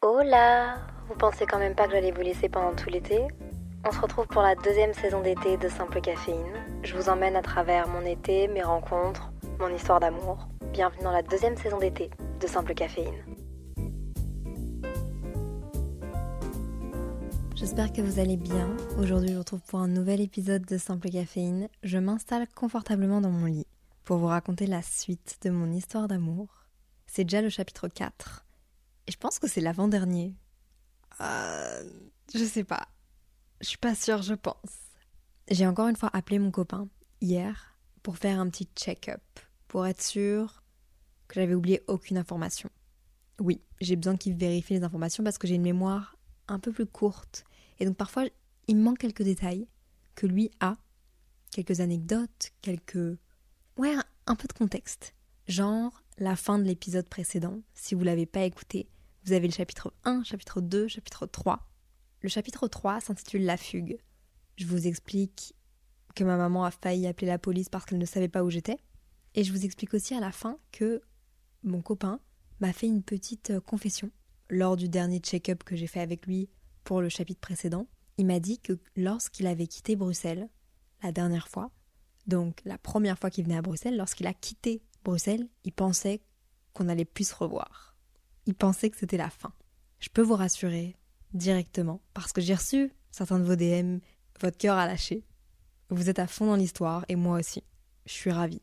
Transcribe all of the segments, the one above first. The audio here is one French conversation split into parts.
Hola Vous pensez quand même pas que j'allais vous laisser pendant tout l'été? On se retrouve pour la deuxième saison d'été de Simple Caféine. Je vous emmène à travers mon été, mes rencontres, mon histoire d'amour. Bienvenue dans la deuxième saison d'été de Simple Caféine. J'espère que vous allez bien. Aujourd'hui, je vous retrouve pour un nouvel épisode de Simple Caféine. Je m'installe confortablement dans mon lit pour vous raconter la suite de mon histoire d'amour. C'est déjà le chapitre 4. Et je pense que c'est l'avant-dernier. Euh, je sais pas. Je suis pas sûre, je pense. J'ai encore une fois appelé mon copain hier pour faire un petit check-up, pour être sûr que j'avais oublié aucune information. Oui, j'ai besoin qu'il vérifie les informations parce que j'ai une mémoire un peu plus courte. Et donc parfois, il me manque quelques détails que lui a, quelques anecdotes, quelques... Ouais, un, peu de contexte. Genre la fin de l'épisode précédent, si vous l'avez pas écouté, vous avez le chapitre 1, chapitre 2, chapitre 3. Le chapitre 3 s'intitule La fugue. Je vous explique que ma maman a failli appeler la police parce qu'elle ne savait pas où j'étais. Et je vous explique aussi à la fin que mon copain m'a fait une petite euh, confession lors du dernier check-up que j'ai fait avec lui pour le chapitre précédent, il m'a dit que lorsqu'il avait quitté Bruxelles, la dernière fois, donc la première fois qu'il venait à Bruxelles, lorsqu'il a quitté Bruxelles, il pensait qu'on n'allait plus se revoir. Il pensait que c'était la fin. Je peux vous rassurer directement, parce que j'ai reçu certains de vos DM, votre cœur a lâché. Vous êtes à fond dans l'histoire, et moi aussi. Je suis ravie.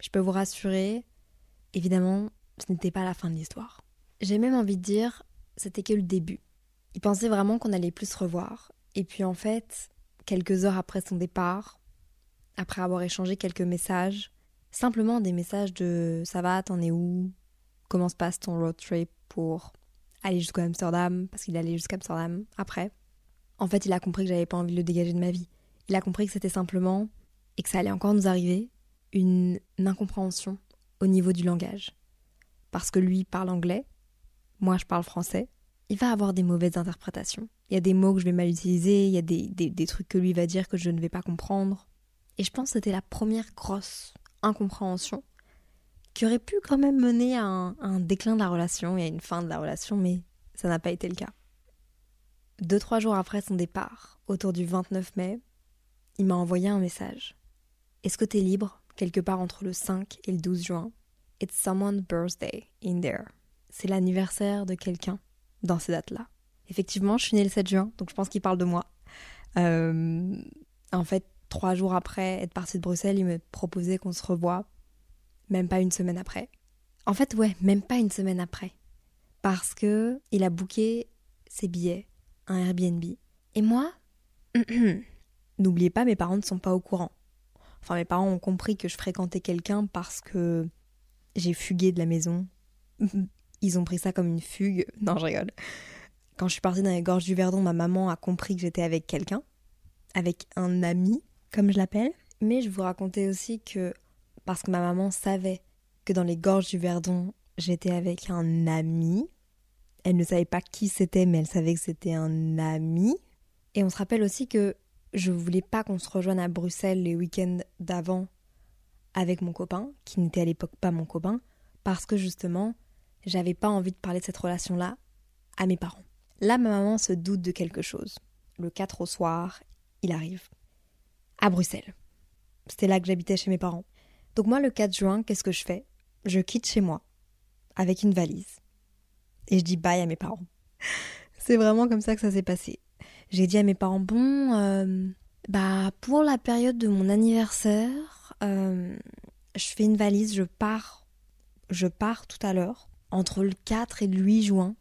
Je peux vous rassurer, évidemment, ce n'était pas la fin de l'histoire. J'ai même envie de dire, c'était que le début. Il pensait vraiment qu'on allait plus se revoir. Et puis en fait, quelques heures après son départ, après avoir échangé quelques messages, simplement des messages de ça va, t'en es où? Comment se passe ton road trip pour aller jusqu'à Amsterdam Parce qu'il allait jusqu'à Amsterdam après. En fait, il a compris que j'avais pas envie de le dégager de ma vie. Il a compris que c'était simplement, et que ça allait encore nous arriver, une incompréhension au niveau du langage. Parce que lui parle anglais, moi je parle français, il va avoir des mauvaises interprétations. Il y a des mots que je vais mal utiliser, il y a des, des, trucs que lui va dire que je ne vais pas comprendre. Et je pense que c'était la première grosse incompréhension qui aurait pu quand même mener à un, déclin de la relation et à une fin de la relation, mais ça n'a pas été le cas. Deux, trois jours après son départ, autour du 29 mai, il m'a envoyé un message. Est-ce que t'es libre, quelque part entre le 5 et le 12 juin? It's someone's birthday in there c'est l'anniversaire de quelqu'un dans ces dates-là. Effectivement, je suis née le 7 juin, donc je pense qu'il parle de moi. Euh, en fait, trois jours après être partie de Bruxelles, il me proposait qu'on se revoie, même pas une semaine après. En fait, ouais, même pas une semaine après. Parce que il a booké ses billets, un Airbnb. Et moi, n'oubliez pas, mes parents ne sont pas au courant. Enfin, mes parents ont compris que je fréquentais quelqu'un parce que j'ai fugué de la maison ils ont pris ça comme une fugue. Non, je rigole. Quand je suis partie dans les gorges du Verdon, ma maman a compris que j'étais avec quelqu'un, avec un ami, comme je l'appelle. Mais je vous racontais aussi que, parce que ma maman savait que dans les gorges du Verdon, j'étais avec un ami. Elle ne savait pas qui c'était, mais elle savait que c'était un ami. Et on se rappelle aussi que je voulais pas qu'on se rejoigne à Bruxelles les week-ends d'avant avec mon copain, qui n'était à l'époque pas mon copain, parce que justement, j'avais pas envie de parler de cette relation-là à mes parents. Là, ma maman se doute de quelque chose. Le 4 au soir, il arrive. À Bruxelles. C'était là que j'habitais chez mes parents. Donc moi, le 4 juin, qu'est-ce que je fais? Je quitte chez moi, avec une valise. Et je dis bye à mes parents. C'est vraiment comme ça que ça s'est passé. J'ai dit à mes parents, bon, euh, bah pour la période de mon anniversaire, euh, je fais une valise, je pars, je pars tout à l'heure entre le 4 et le 8 juin.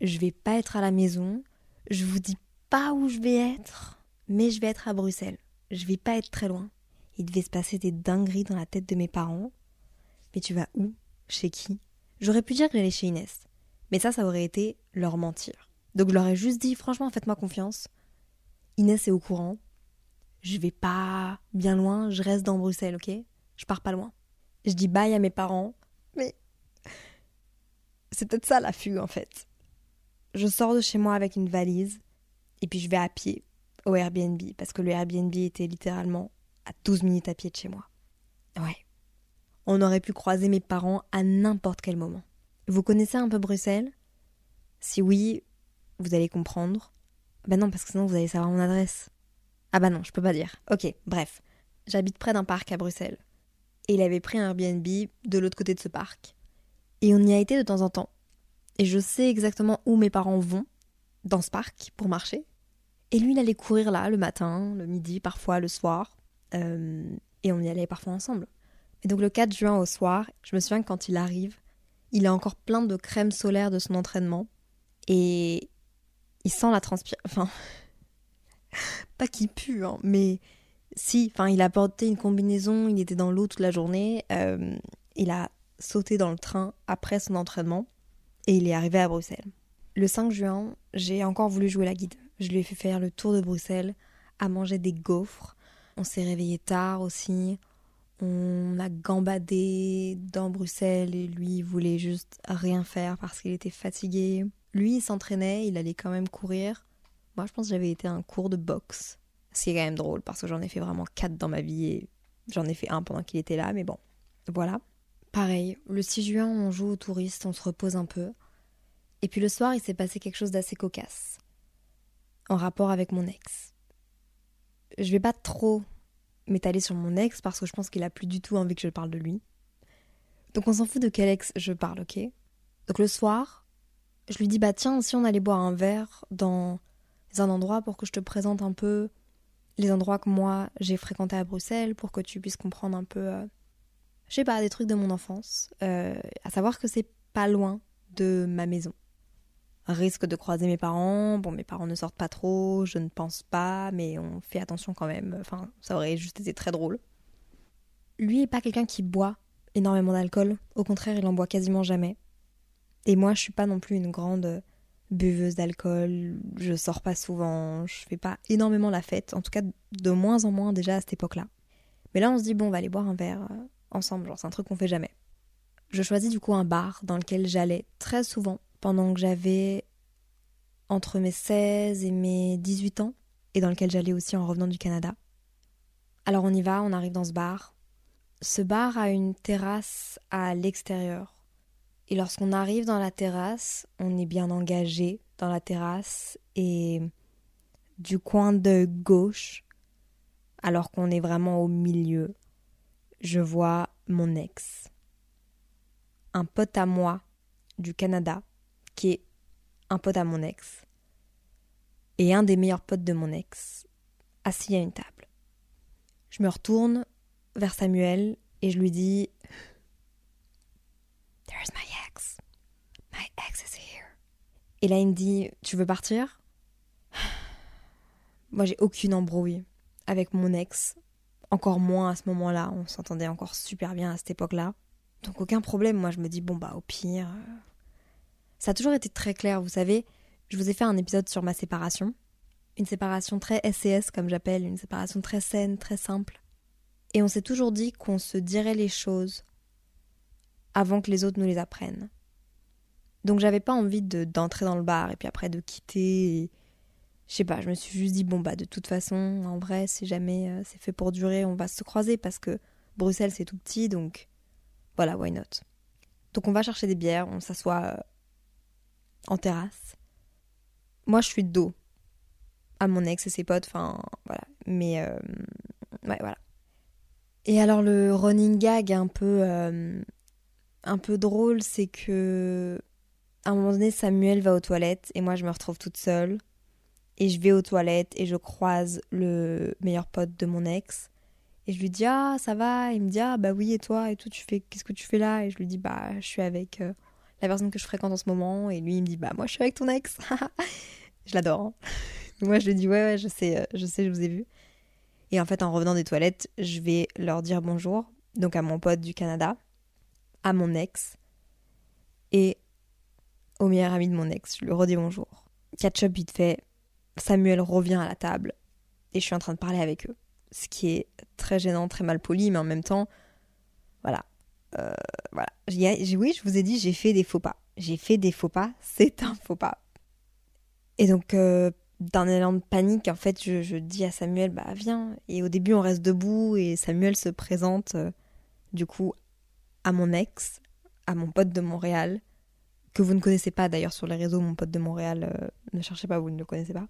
Je vais pas être à la maison. Je vous dis pas où je vais être, mais je vais être à Bruxelles. Je vais pas être très loin. Il devait se passer des dingueries dans la tête de mes parents. Mais tu vas où? Chez qui? J'aurais pu dire que j'allais chez Inès, mais ça, ça aurait été leur mentir. Donc je leur ai juste dit, franchement, faites-moi confiance. Inès est au courant. Je vais pas bien loin, je reste dans Bruxelles, ok? Je pars pas loin. Je dis bye à mes parents, mais c'est peut-être ça la fugue en fait. Je sors de chez moi avec une valise et puis je vais à pied au Airbnb parce que le Airbnb était littéralement à 12 minutes à pied de chez moi. Ouais. On aurait pu croiser mes parents à n'importe quel moment. Vous connaissez un peu Bruxelles? Si oui, vous allez comprendre. Ben non, parce que sinon vous allez savoir mon adresse. Ah bah non, je peux pas dire. Ok, bref. J'habite près d'un parc à Bruxelles. Et il avait pris un Airbnb de l'autre côté de ce parc. Et on y a été de temps en temps. Et je sais exactement où mes parents vont, dans ce parc, pour marcher. Et lui, il allait courir là, le matin, le midi, parfois le soir. Euh, et on y allait parfois ensemble. Et donc le 4 juin au soir, je me souviens que quand il arrive, il a encore plein de crème solaire de son entraînement. Et il sent la transpiration. Enfin, pas qu'il pue, hein, mais si. Enfin, il a porté une combinaison, il était dans l'eau toute la journée. Euh, il a sauté dans le train après son entraînement et il est arrivé à Bruxelles. Le 5 juin, j'ai encore voulu jouer la guide. Je lui ai fait faire le tour de Bruxelles, à manger des gaufres. On s'est réveillé tard aussi. On a gambadé dans Bruxelles et lui il voulait juste rien faire parce qu'il était fatigué. Lui il s'entraînait, il allait quand même courir. Moi je pense que j'avais été à un cours de boxe. C'est quand même drôle parce que j'en ai fait vraiment quatre dans ma vie et j'en ai fait un pendant qu'il était là, mais bon, voilà. Pareil, le 6 juin on joue aux touristes, on se repose un peu. Et puis le soir il s'est passé quelque chose d'assez cocasse. En rapport avec mon ex. Je vais pas trop m'étaler sur mon ex parce que je pense qu'il a plus du tout envie que je parle de lui. Donc on s'en fout de quel ex je parle, ok? Donc le soir, je lui dis bah tiens, si on allait boire un verre dans un endroit pour que je te présente un peu les endroits que moi j'ai fréquentés à Bruxelles pour que tu puisses comprendre un peu, euh, je sais pas, des trucs de mon enfance. Euh, à savoir que c'est pas loin de ma maison risque de croiser mes parents. Bon, mes parents ne sortent pas trop, je ne pense pas, mais on fait attention quand même. Enfin, ça aurait juste été très drôle. Lui est pas quelqu'un qui boit énormément d'alcool. Au contraire, il en boit quasiment jamais. Et moi, je suis pas non plus une grande buveuse d'alcool. Je sors pas souvent. Je fais pas énormément la fête. En tout cas, de moins en moins déjà à cette époque-là. Mais là, on se dit, bon, on va aller boire un verre euh, ensemble. Genre, c'est un truc qu'on fait jamais. Je choisis du coup un bar dans lequel j'allais très souvent pendant que j'avais entre mes 16 et mes 18 ans, et dans lequel j'allais aussi en revenant du Canada. Alors on y va, on arrive dans ce bar. Ce bar a une terrasse à l'extérieur. Et lorsqu'on arrive dans la terrasse, on est bien engagé dans la terrasse et du coin de gauche, alors qu'on est vraiment au milieu, je vois mon ex. Un pote à moi du Canada qui est un pote à mon ex, et un des meilleurs potes de mon ex, assis à une table. Je me retourne vers Samuel et je lui dis There's my ex. My ex is here. Et là, il me dit Tu veux partir? Moi, j'ai aucune embrouille avec mon ex. Encore moins à ce moment-là. On s'entendait encore super bien à cette époque-là. Donc, aucun problème. Moi, je me dis Bon, bah, au pire, ça a toujours été très clair, vous savez. Je vous ai fait un épisode sur ma séparation. Une séparation très SES, comme j'appelle, une séparation très saine, très simple. Et on s'est toujours dit qu'on se dirait les choses avant que les autres nous les apprennent. Donc j'avais pas envie d'entrer dans le bar et puis après de quitter. Je sais pas, je me suis juste dit, bon bah de toute façon, en vrai, si jamais euh, c'est fait pour durer, on va se croiser parce que Bruxelles c'est tout petit, donc voilà, why not? Donc on va chercher des bières, on s'assoit euh, en terrasse. Moi, je suis de dos à mon ex et ses potes, enfin, voilà. Mais, euh, ouais, voilà. Et alors, le running gag un peu, euh, un peu drôle, c'est que, à un moment donné, Samuel va aux toilettes et moi, je me retrouve toute seule. Et je vais aux toilettes et je croise le meilleur pote de mon ex. Et je lui dis ah ça va, il me dit ah bah oui et toi et tout tu fais qu'est-ce que tu fais là? Et je lui dis bah je suis avec euh, la personne que je fréquente en ce moment. Et lui, il me dit, bah, moi, je suis avec ton ex. je l'adore. Hein. moi, je lui dis, ouais, ouais, je sais, euh, je sais, je vous ai vu. Et en fait, en revenant des toilettes, je vais leur dire bonjour, donc à mon pote du Canada, à mon ex, et au meilleur ami de mon ex. Je lui redis bonjour. Catch-up vite fait. Samuel revient à la table et je suis en train de parler avec eux. Ce qui est très gênant, très mal poli, mais en même temps, voilà. Euh, voilà. oui, je vous ai dit, j'ai fait des faux pas. J'ai fait des faux pas, c'est un faux pas. Et donc, euh, d'un élan de panique, en fait, je, dis à Samuel, bah viens. Et au début, on reste debout et Samuel se présente, euh, du coup, à mon ex, à mon pote de Montréal, que vous ne connaissez pas d'ailleurs sur les réseaux, mon pote de Montréal, euh, ne cherchez pas, vous ne le connaissez pas,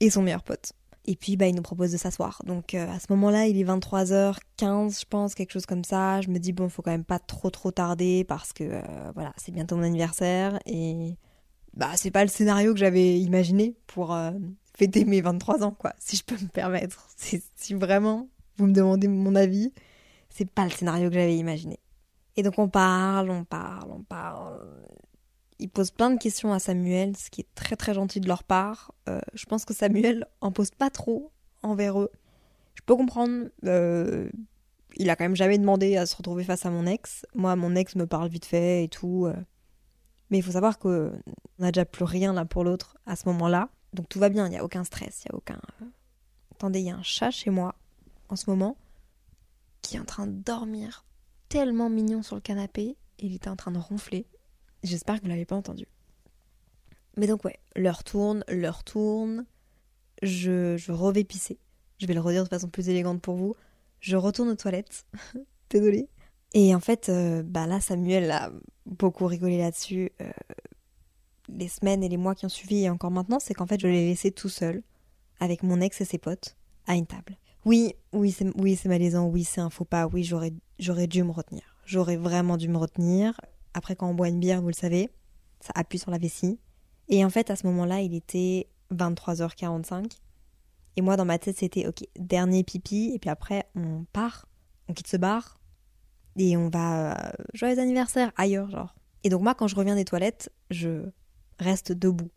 et son meilleur pote. Et puis, bah, il nous propose de s'asseoir. Donc, euh, à ce moment-là, il est 23h15, je pense, quelque chose comme ça. Je me dis, bon, faut quand même pas trop trop tarder parce que, voilà, c'est bientôt mon anniversaire et bah c'est pas le scénario que j'avais imaginé pour euh, fêter mes 23 ans quoi, si je peux me permettre. Si vraiment vous me demandez mon avis, c'est pas le scénario que j'avais imaginé. Et donc on parle, on parle, on parle. Ils posent plein de questions à Samuel, ce qui est très très gentil de leur part. Euh, je pense que Samuel en pose pas trop envers eux. Je peux comprendre. Euh, il a quand même jamais demandé à se retrouver face à mon ex. Moi, mon ex me parle vite fait et tout. Mais il faut savoir qu'on n'a déjà plus rien l'un pour l'autre à ce moment-là. Donc tout va bien, il n'y a aucun stress, il n'y a aucun... Euh, Attendez, il y a un chat chez moi en ce moment qui est en train de dormir tellement mignon sur le canapé et il était en train de ronfler. J'espère que vous l'avez pas entendu. Mais donc ouais, l'heure tourne, l'heure tourne. Je, je revais pisser. Je vais le redire de façon plus élégante pour vous. Je retourne aux toilettes. Désolée. Et en fait, euh, bah là, Samuel a beaucoup rigolé là-dessus. Euh, les semaines et les mois qui ont suivi et encore maintenant, c'est qu'en fait, je l'ai laissé tout seul, avec mon ex et ses potes, à une table. Oui, oui, c'est oui, malaisant, oui, c'est un faux pas, oui, j'aurais dû me retenir. J'aurais vraiment dû me retenir. Après, quand on boit une bière, vous le savez, ça appuie sur la vessie. Et en fait, à ce moment-là, il était 23h45. Et moi, dans ma tête, c'était, ok, dernier pipi, et puis après, on part, on quitte ce bar, et on va euh, joyeux anniversaire ailleurs, genre. Et donc moi, quand je reviens des toilettes, je reste debout.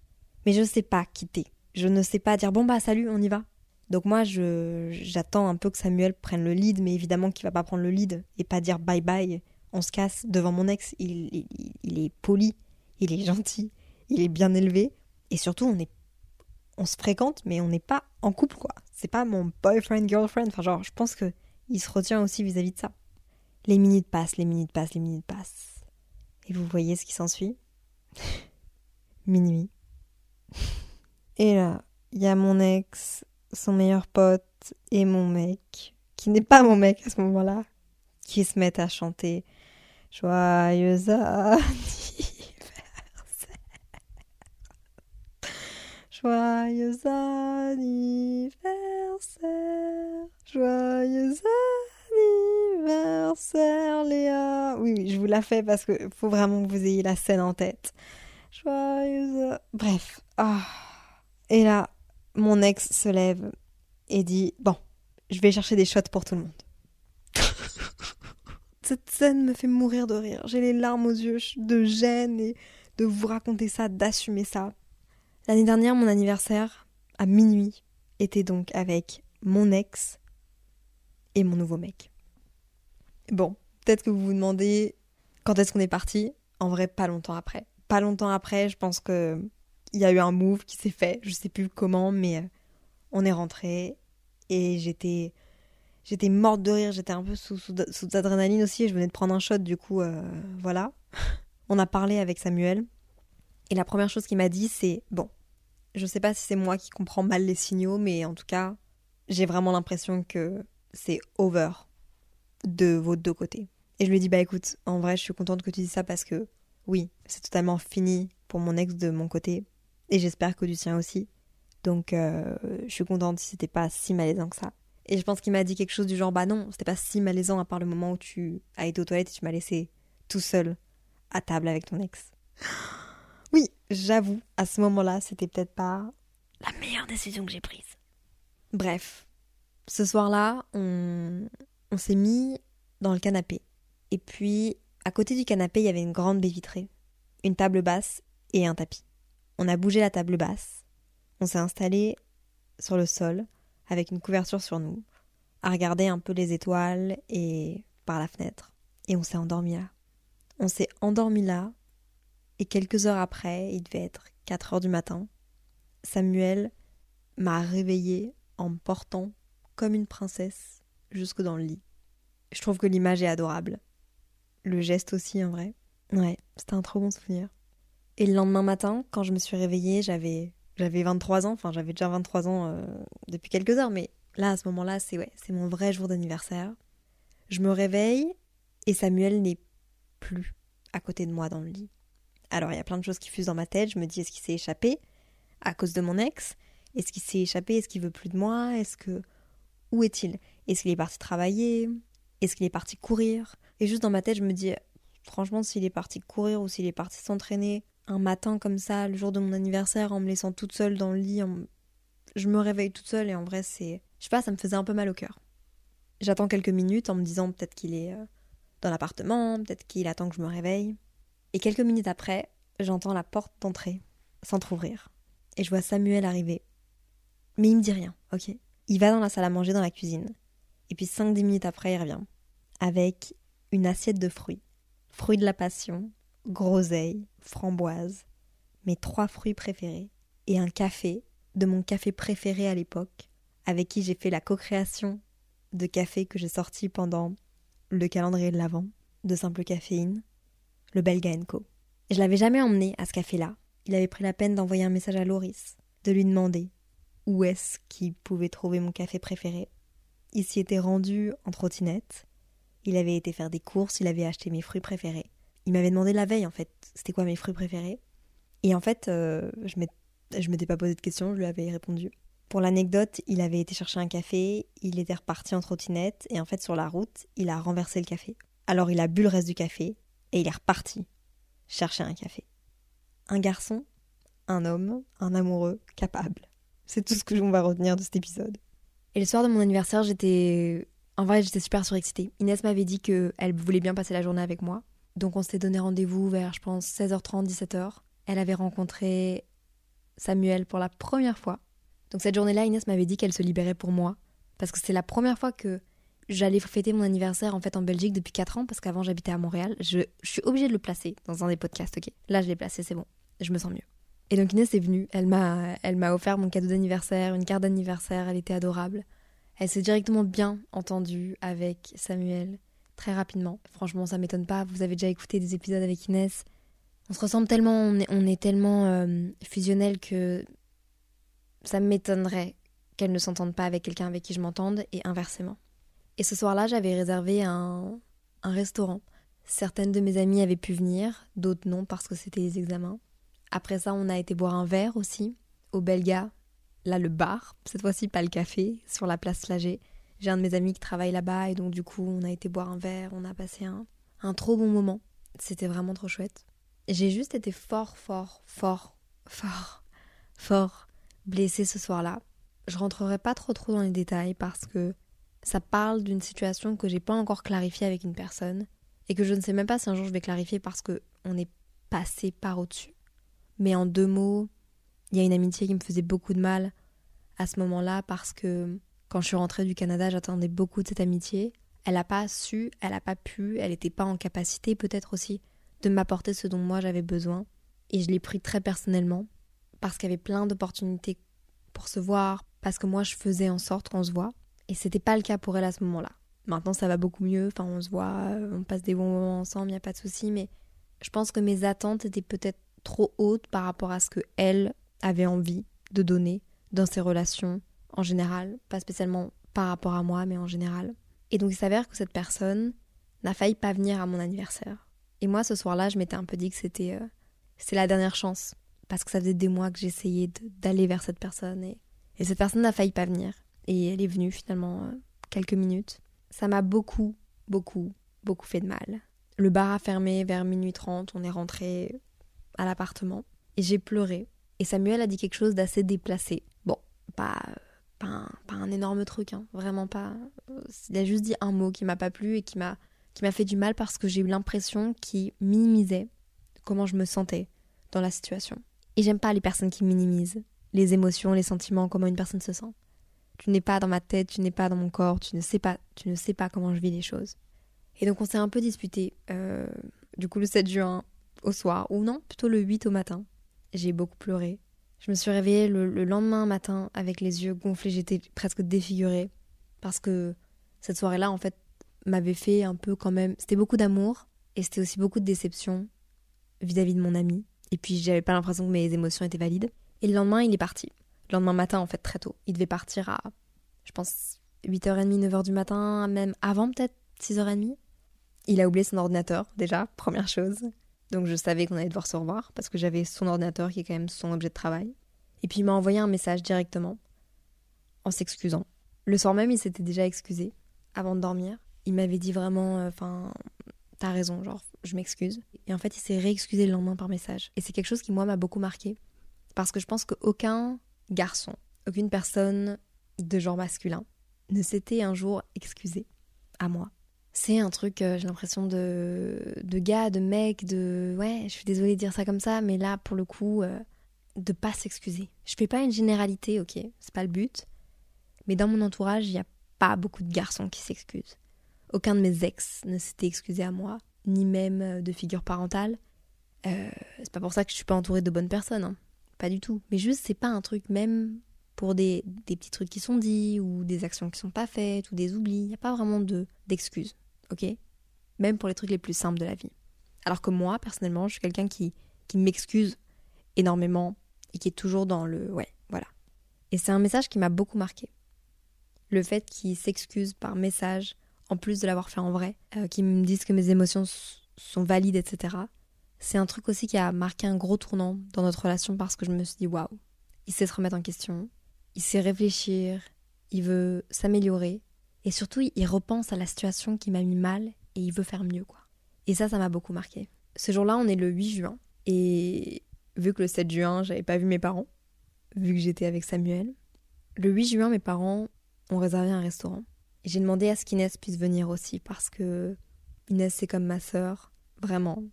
Mais je ne sais pas quitter. Je ne sais pas dire bon bah salut, on y va. Donc moi, je j'attends un peu que Samuel prenne le lead, mais évidemment qu'il va pas prendre le lead et pas dire bye bye. On se casse devant mon ex. Il, est poli, il est gentil, il est bien élevé et surtout on est on se fréquente, mais on n'est pas en couple quoi. C'est pas mon boyfriend girlfriend. Enfin genre, je pense que il se retient aussi vis à -vis de ça. Les minutes passent, les minutes passent, les minutes passent. Et vous voyez ce qui s'ensuit? Minuit. Et là, il y a mon ex, son meilleur pote et mon mec, qui n'est pas mon mec à ce moment-là, qui se mettent à chanter Joyeux anniversaire. Joyeux anniversaire. Joyeux anniversaire Léa. Oui, oui, je vous la fais parce que faut vraiment que vous ayez la scène en tête. Joyeuse. Bref. Ah. Et là, mon ex se lève et dit Bon, je vais chercher des shots pour tout le monde. Cette scène me fait mourir de rire. J'ai les larmes aux yeux de gêne et de vous raconter ça, d'assumer ça. L'année dernière, mon anniversaire, à minuit, était donc avec mon ex et mon nouveau mec. Bon, peut-être que vous vous demandez quand est-ce qu'on est parti. En vrai, pas longtemps après. Pas longtemps après, je pense que il y a eu un move qui s'est fait. Je sais plus comment, mais on est rentré et j'étais j'étais morte de rire. J'étais un peu sous, sous, adrénaline aussi. je venais de prendre un shot, du coup, euh, voilà. on a parlé avec Samuel et la première chose qu'il m'a dit, c'est bon. Je sais pas si c'est moi qui comprends mal les signaux, mais en tout cas, j'ai vraiment l'impression que c'est over de vos deux côtés. Et je lui ai dit, bah écoute, en vrai, je suis contente que tu dises ça parce que oui, c'est totalement fini pour mon ex de mon côté. Et j'espère que du sien aussi. Donc, euh, je suis contente si c'était pas si malaisant que ça. Et je pense qu'il m'a dit quelque chose du genre, bah non, c'était pas si malaisant à part le moment où tu as été aux toilettes et tu m'as laissé tout seul à table avec ton ex. Oui, j'avoue, à ce moment-là, c'était peut-être pas la meilleure décision que j'ai prise. Bref, ce soir-là, on, on s'est mis dans le canapé. Et puis, à côté du canapé, il y avait une grande baie vitrée, une table basse et un tapis. On a bougé la table basse, on s'est installé sur le sol, avec une couverture sur nous, à regarder un peu les étoiles et par la fenêtre. Et on s'est endormi là. On s'est endormi là, Et quelques heures après, il devait être 4 heures du matin, Samuel m'a réveillée en me portant comme une princesse jusque dans le lit. Je trouve que l'image est adorable. Le geste aussi, en vrai. Ouais, c'était un trop bon souvenir. Et le lendemain matin, quand je me suis réveillée, j'avais j'avais 23 ans, enfin j'avais déjà 23 ans euh, depuis quelques heures, mais là à ce moment-là, c'est ouais, c'est mon vrai jour d'anniversaire. Je me réveille et Samuel n'est plus à côté de moi dans le lit. Alors il y a plein de choses qui fusent dans ma tête, je me dis est-ce qu'il s'est échappé à cause de mon ex? Est-ce qu'il s'est échappé? Est-ce qu'il veut plus de moi? Est-ce que où est-il? Est-ce qu'il est parti travailler? Est-ce qu'il est parti courir? Et juste dans ma tête, je me dis franchement s'il est parti courir ou s'il est parti s'entraîner un matin comme ça, le jour de mon anniversaire, en me laissant toute seule dans le lit, je me réveille toute seule et en vrai, c'est. Je sais pas, ça me faisait un peu mal au cœur. J'attends quelques minutes en me disant peut-être qu'il est euh, dans l'appartement, peut-être qu'il attend que je me réveille. Et quelques minutes après, j'entends la porte d'entrée s'entr'ouvrir. Et je vois Samuel arriver. Mais il me dit rien, ok Il va dans la salle à manger dans la cuisine. Et puis 5-10 minutes après, il revient. Avec une assiette de fruits. Fruits de la passion, groseille, framboise, mes trois fruits préférés, et un café, de mon café préféré à l'époque, avec qui j'ai fait la co-création de café que j'ai sorti pendant le calendrier de l'Avent, de Simple Caféine, le Belga Co. Je l'avais jamais emmené à ce café-là. Il avait pris la peine d'envoyer un message à Loris, de lui demander où est-ce qu'il pouvait trouver mon café préféré. Il s'y était rendu en trottinette. Il avait été faire des courses, il avait acheté mes fruits préférés il m'avait demandé la veille en fait, c'était quoi mes fruits préférés. Et en fait, euh, je je m'étais pas posé de questions, je lui avais répondu. Pour l'anecdote, il avait été chercher un café, il était reparti en trottinette, et en fait, sur la route, il a renversé le café. Alors il a bu le reste du café, et il est reparti chercher un café. Un garçon, un homme, un amoureux, capable. C'est tout ce que l'on va retenir de cet épisode. Et le soir de mon anniversaire, j'étais. En vrai, j'étais super surexcitée. Inès m'avait dit qu'elle voulait bien passer la journée avec moi. Donc on s'était donné rendez-vous vers, je pense, 16h30, 17h. Elle avait rencontré Samuel pour la première fois. Donc cette journée-là, Inès m'avait dit qu'elle se libérait pour moi. Parce que c'est la première fois que j'allais fêter mon anniversaire en fait en Belgique depuis 4 ans, parce qu'avant j'habitais à Montréal. Je, suis obligée de le placer dans un des podcasts, ok? Là je l'ai placé, c'est bon. Je me sens mieux. Et donc Inès est venue, elle m'a, elle m'a offert mon cadeau d'anniversaire, une carte d'anniversaire, elle était adorable. Elle s'est directement bien entendue avec Samuel très rapidement. Franchement, ça m'étonne pas. Vous avez déjà écouté des épisodes avec Inès. On se ressemble tellement, on est, tellement euh, fusionnel que ça m'étonnerait qu'elle ne s'entende pas avec quelqu'un avec qui je m'entende et inversement. Et ce soir-là, j'avais réservé un, un restaurant. Certaines de mes amies avaient pu venir, d'autres non parce que c'était les examens. Après ça, on a été boire un verre aussi au Belga. Là, le bar, cette fois-ci pas le café, sur la place Flagey. J'ai un de mes amis qui travaille là-bas et donc du coup on a été boire un verre, on a passé un, un trop bon moment. C'était vraiment trop chouette. J'ai juste été fort, fort, fort, fort, fort blessée ce soir-là. Je rentrerai pas trop trop dans les détails parce que ça parle d'une situation que j'ai pas encore clarifiée avec une personne et que je ne sais même pas si un jour je vais clarifier parce que on est passé par au-dessus. Mais en deux mots, il y a une amitié qui me faisait beaucoup de mal à ce moment-là parce que quand je suis rentrée du Canada, j'attendais beaucoup de cette amitié. Elle n'a pas su, elle n'a pas pu, elle n'était pas en capacité peut-être aussi de m'apporter ce dont moi j'avais besoin. Et je l'ai pris très personnellement parce qu'il y avait plein d'opportunités pour se voir, parce que moi je faisais en sorte qu'on se voit. Et c'était pas le cas pour elle à ce moment-là. Maintenant ça va beaucoup mieux, enfin on se voit, on passe des bons moments ensemble, il n'y a pas de souci, mais je pense que mes attentes étaient peut-être trop hautes par rapport à ce que elle avait envie de donner dans ses relations, en général, pas spécialement par rapport à moi, mais en général. Et donc il s'avère que cette personne n'a failli pas venir à mon anniversaire. Et moi, ce soir-là, je m'étais un peu dit que c'était euh, la dernière chance, parce que ça faisait des mois que j'essayais d'aller vers cette personne, et, et cette personne n'a failli pas venir. Et elle est venue finalement euh, quelques minutes. Ça m'a beaucoup, beaucoup, beaucoup fait de mal. Le bar a fermé vers minuit trente, on est rentré à l'appartement, et j'ai pleuré. Et Samuel a dit quelque chose d'assez déplacé. Bon, pas pas un, énorme truc, hein, vraiment pas. Il a juste dit un mot qui m'a pas plu et qui m'a fait du mal parce que j'ai eu l'impression qu'il minimisait comment je me sentais dans la situation. Et j'aime pas les personnes qui minimisent les émotions, les sentiments, comment une personne se sent. Tu n'es pas dans ma tête, tu n'es pas dans mon corps, tu ne sais pas, tu ne sais pas comment je vis les choses. Et donc on s'est un peu disputé. Euh, du coup, le 7 juin, au soir, ou non, plutôt le 8 au matin. J'ai beaucoup pleuré. Je me suis réveillée le, lendemain matin avec les yeux gonflés, j'étais presque défigurée. Parce que cette soirée-là, en fait, m'avait fait un peu quand même. C'était beaucoup d'amour et c'était aussi beaucoup de déception vis-à-vis de mon ami. Et puis j'avais pas l'impression que mes émotions étaient valides. Et le lendemain, il est parti. Le lendemain matin, en fait, très tôt. Il devait partir à, je pense, 8h30, 9h du matin, même avant peut-être 6h30. Il a oublié son ordinateur, déjà, première chose. Donc je savais qu'on allait devoir se revoir parce que j'avais son ordinateur qui est quand même son objet de travail. Et puis il m'a envoyé un message directement en s'excusant. Le soir même, il s'était déjà excusé avant de dormir. Il m'avait dit vraiment, euh, enfin, t'as raison, genre, je m'excuse. Et en fait, il s'est réexcusé le lendemain par message. Et c'est quelque chose qui, moi, m'a beaucoup marqué. Parce que je pense qu'aucun garçon, aucune personne de genre masculin ne s'était un jour excusé à moi c'est un truc, euh, j'ai l'impression de, de gars, de mec, de ouais, je suis désolée de dire ça comme ça, mais là pour le coup, euh, de pas s'excuser. Je fais pas une généralité, ok, c'est pas le but, mais dans mon entourage, il y a pas beaucoup de garçons qui s'excusent. Aucun de mes ex ne s'était excusé à moi, ni même euh, de figure parentale. c'est pas pour ça que je suis pas entourée de bonnes personnes, hein. pas du tout. Mais juste, c'est pas un truc même pour des, des, petits trucs qui sont dits ou des actions qui sont pas faites ou des oublis. Il n'y a pas vraiment de d'excuses ok Même pour les trucs les plus simples de la vie. Alors que moi, personnellement, je suis quelqu'un qui, qui m'excuse énormément et qui est toujours dans le ouais, voilà. Et c'est un message qui m'a beaucoup marqué. Le fait qu'il s'excuse par message, en plus de l'avoir fait en vrai, euh, me dise que mes émotions sont valides, etc. C'est un truc aussi qui a marqué un gros tournant dans notre relation parce que je me suis dit waouh, il sait se remettre en question, il sait réfléchir, il veut s'améliorer et surtout, il repense à la situation qui m'a mis mal et il veut faire mieux, quoi. Et ça, ça m'a beaucoup marqué. Ce jour-là, on est le 8 juin. Et vu que le 7 juin, j'avais pas vu mes parents, vu que j'étais avec Samuel, le 8 juin, mes parents ont réservé un restaurant. Et j'ai demandé à ce qu'Inès puisse venir aussi parce que Inès, c'est comme ma sœur, vraiment.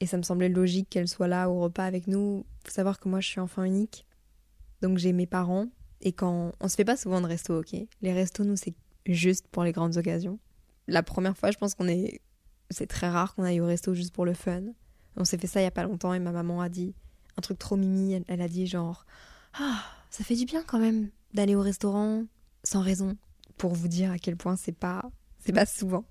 Et ça me semblait logique qu'elle soit là au repas avec nous. Faut savoir que moi, je suis enfant unique. Donc j'ai mes parents. Et quand. On se fait pas souvent de resto, ok? Les restos, nous, c'est juste pour les grandes occasions. La première fois, je pense qu'on est. C'est très rare qu'on aille au resto juste pour le fun. On s'est fait ça il y a pas longtemps et ma maman a dit un truc trop mimi. Elle, a dit genre Ah, ça fait du bien quand même d'aller au restaurant sans raison. Pour vous dire à quel point c'est pas. C'est pas souvent.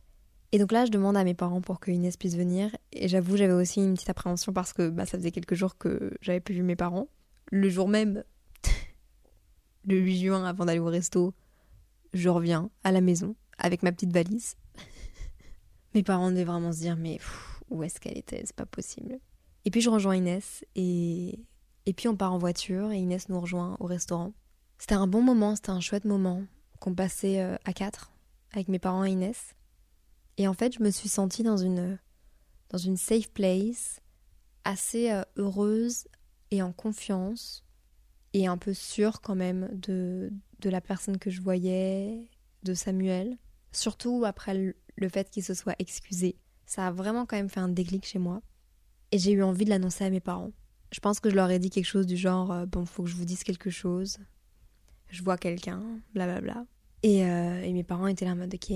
Et donc là, je demande à mes parents pour que Inès puisse venir. Et j'avoue, j'avais aussi une petite appréhension parce que bah, ça faisait quelques jours que j'avais plus vu mes parents. Le jour même, le 8 juin, avant d'aller au resto, je reviens à la maison avec ma petite valise. Mes parents devaient vraiment se dire mais où est-ce qu'elle était? C'est pas possible. Et puis je rejoins Inès et et puis on part en voiture et Inès nous rejoint au restaurant. C'était un bon moment, c'était un chouette moment qu'on passait euh, à quatre avec mes parents et Inès. Et en fait, je me suis sentie dans une dans une safe place, assez euh, heureuse et en confiance et un peu sûre quand même de, de la personne que je voyais, de Samuel. Surtout après le fait qu'il se soit excusé. Ça a vraiment quand même fait un déclic chez moi. Et j'ai eu envie de l'annoncer à mes parents. Je pense que je leur ai dit quelque chose du genre euh, Bon, faut que je vous dise quelque chose. Je vois quelqu'un, blablabla. Et, euh, et mes parents étaient là en mode Ok,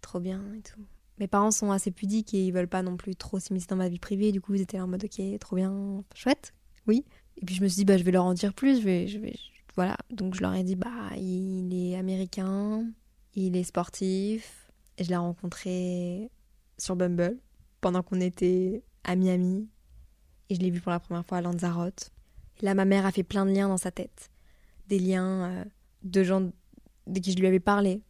trop bien et tout. Mes parents sont assez pudiques et ils veulent pas non plus trop s'immiscer dans ma vie privée. Du coup, ils étaient là en mode Ok, trop bien, chouette, oui. Et puis je me suis dit, bah, je vais leur en dire plus, je vais, je vais, voilà. Donc je leur ai dit, bah, il est américain, il est sportif. Et je l'ai rencontré sur Bumble pendant qu'on était à Miami. Et je l'ai vu pour la première fois à Lanzarote. Et là, ma mère a fait plein de liens dans sa tête. Des liens euh, de gens de qui je lui avais parlé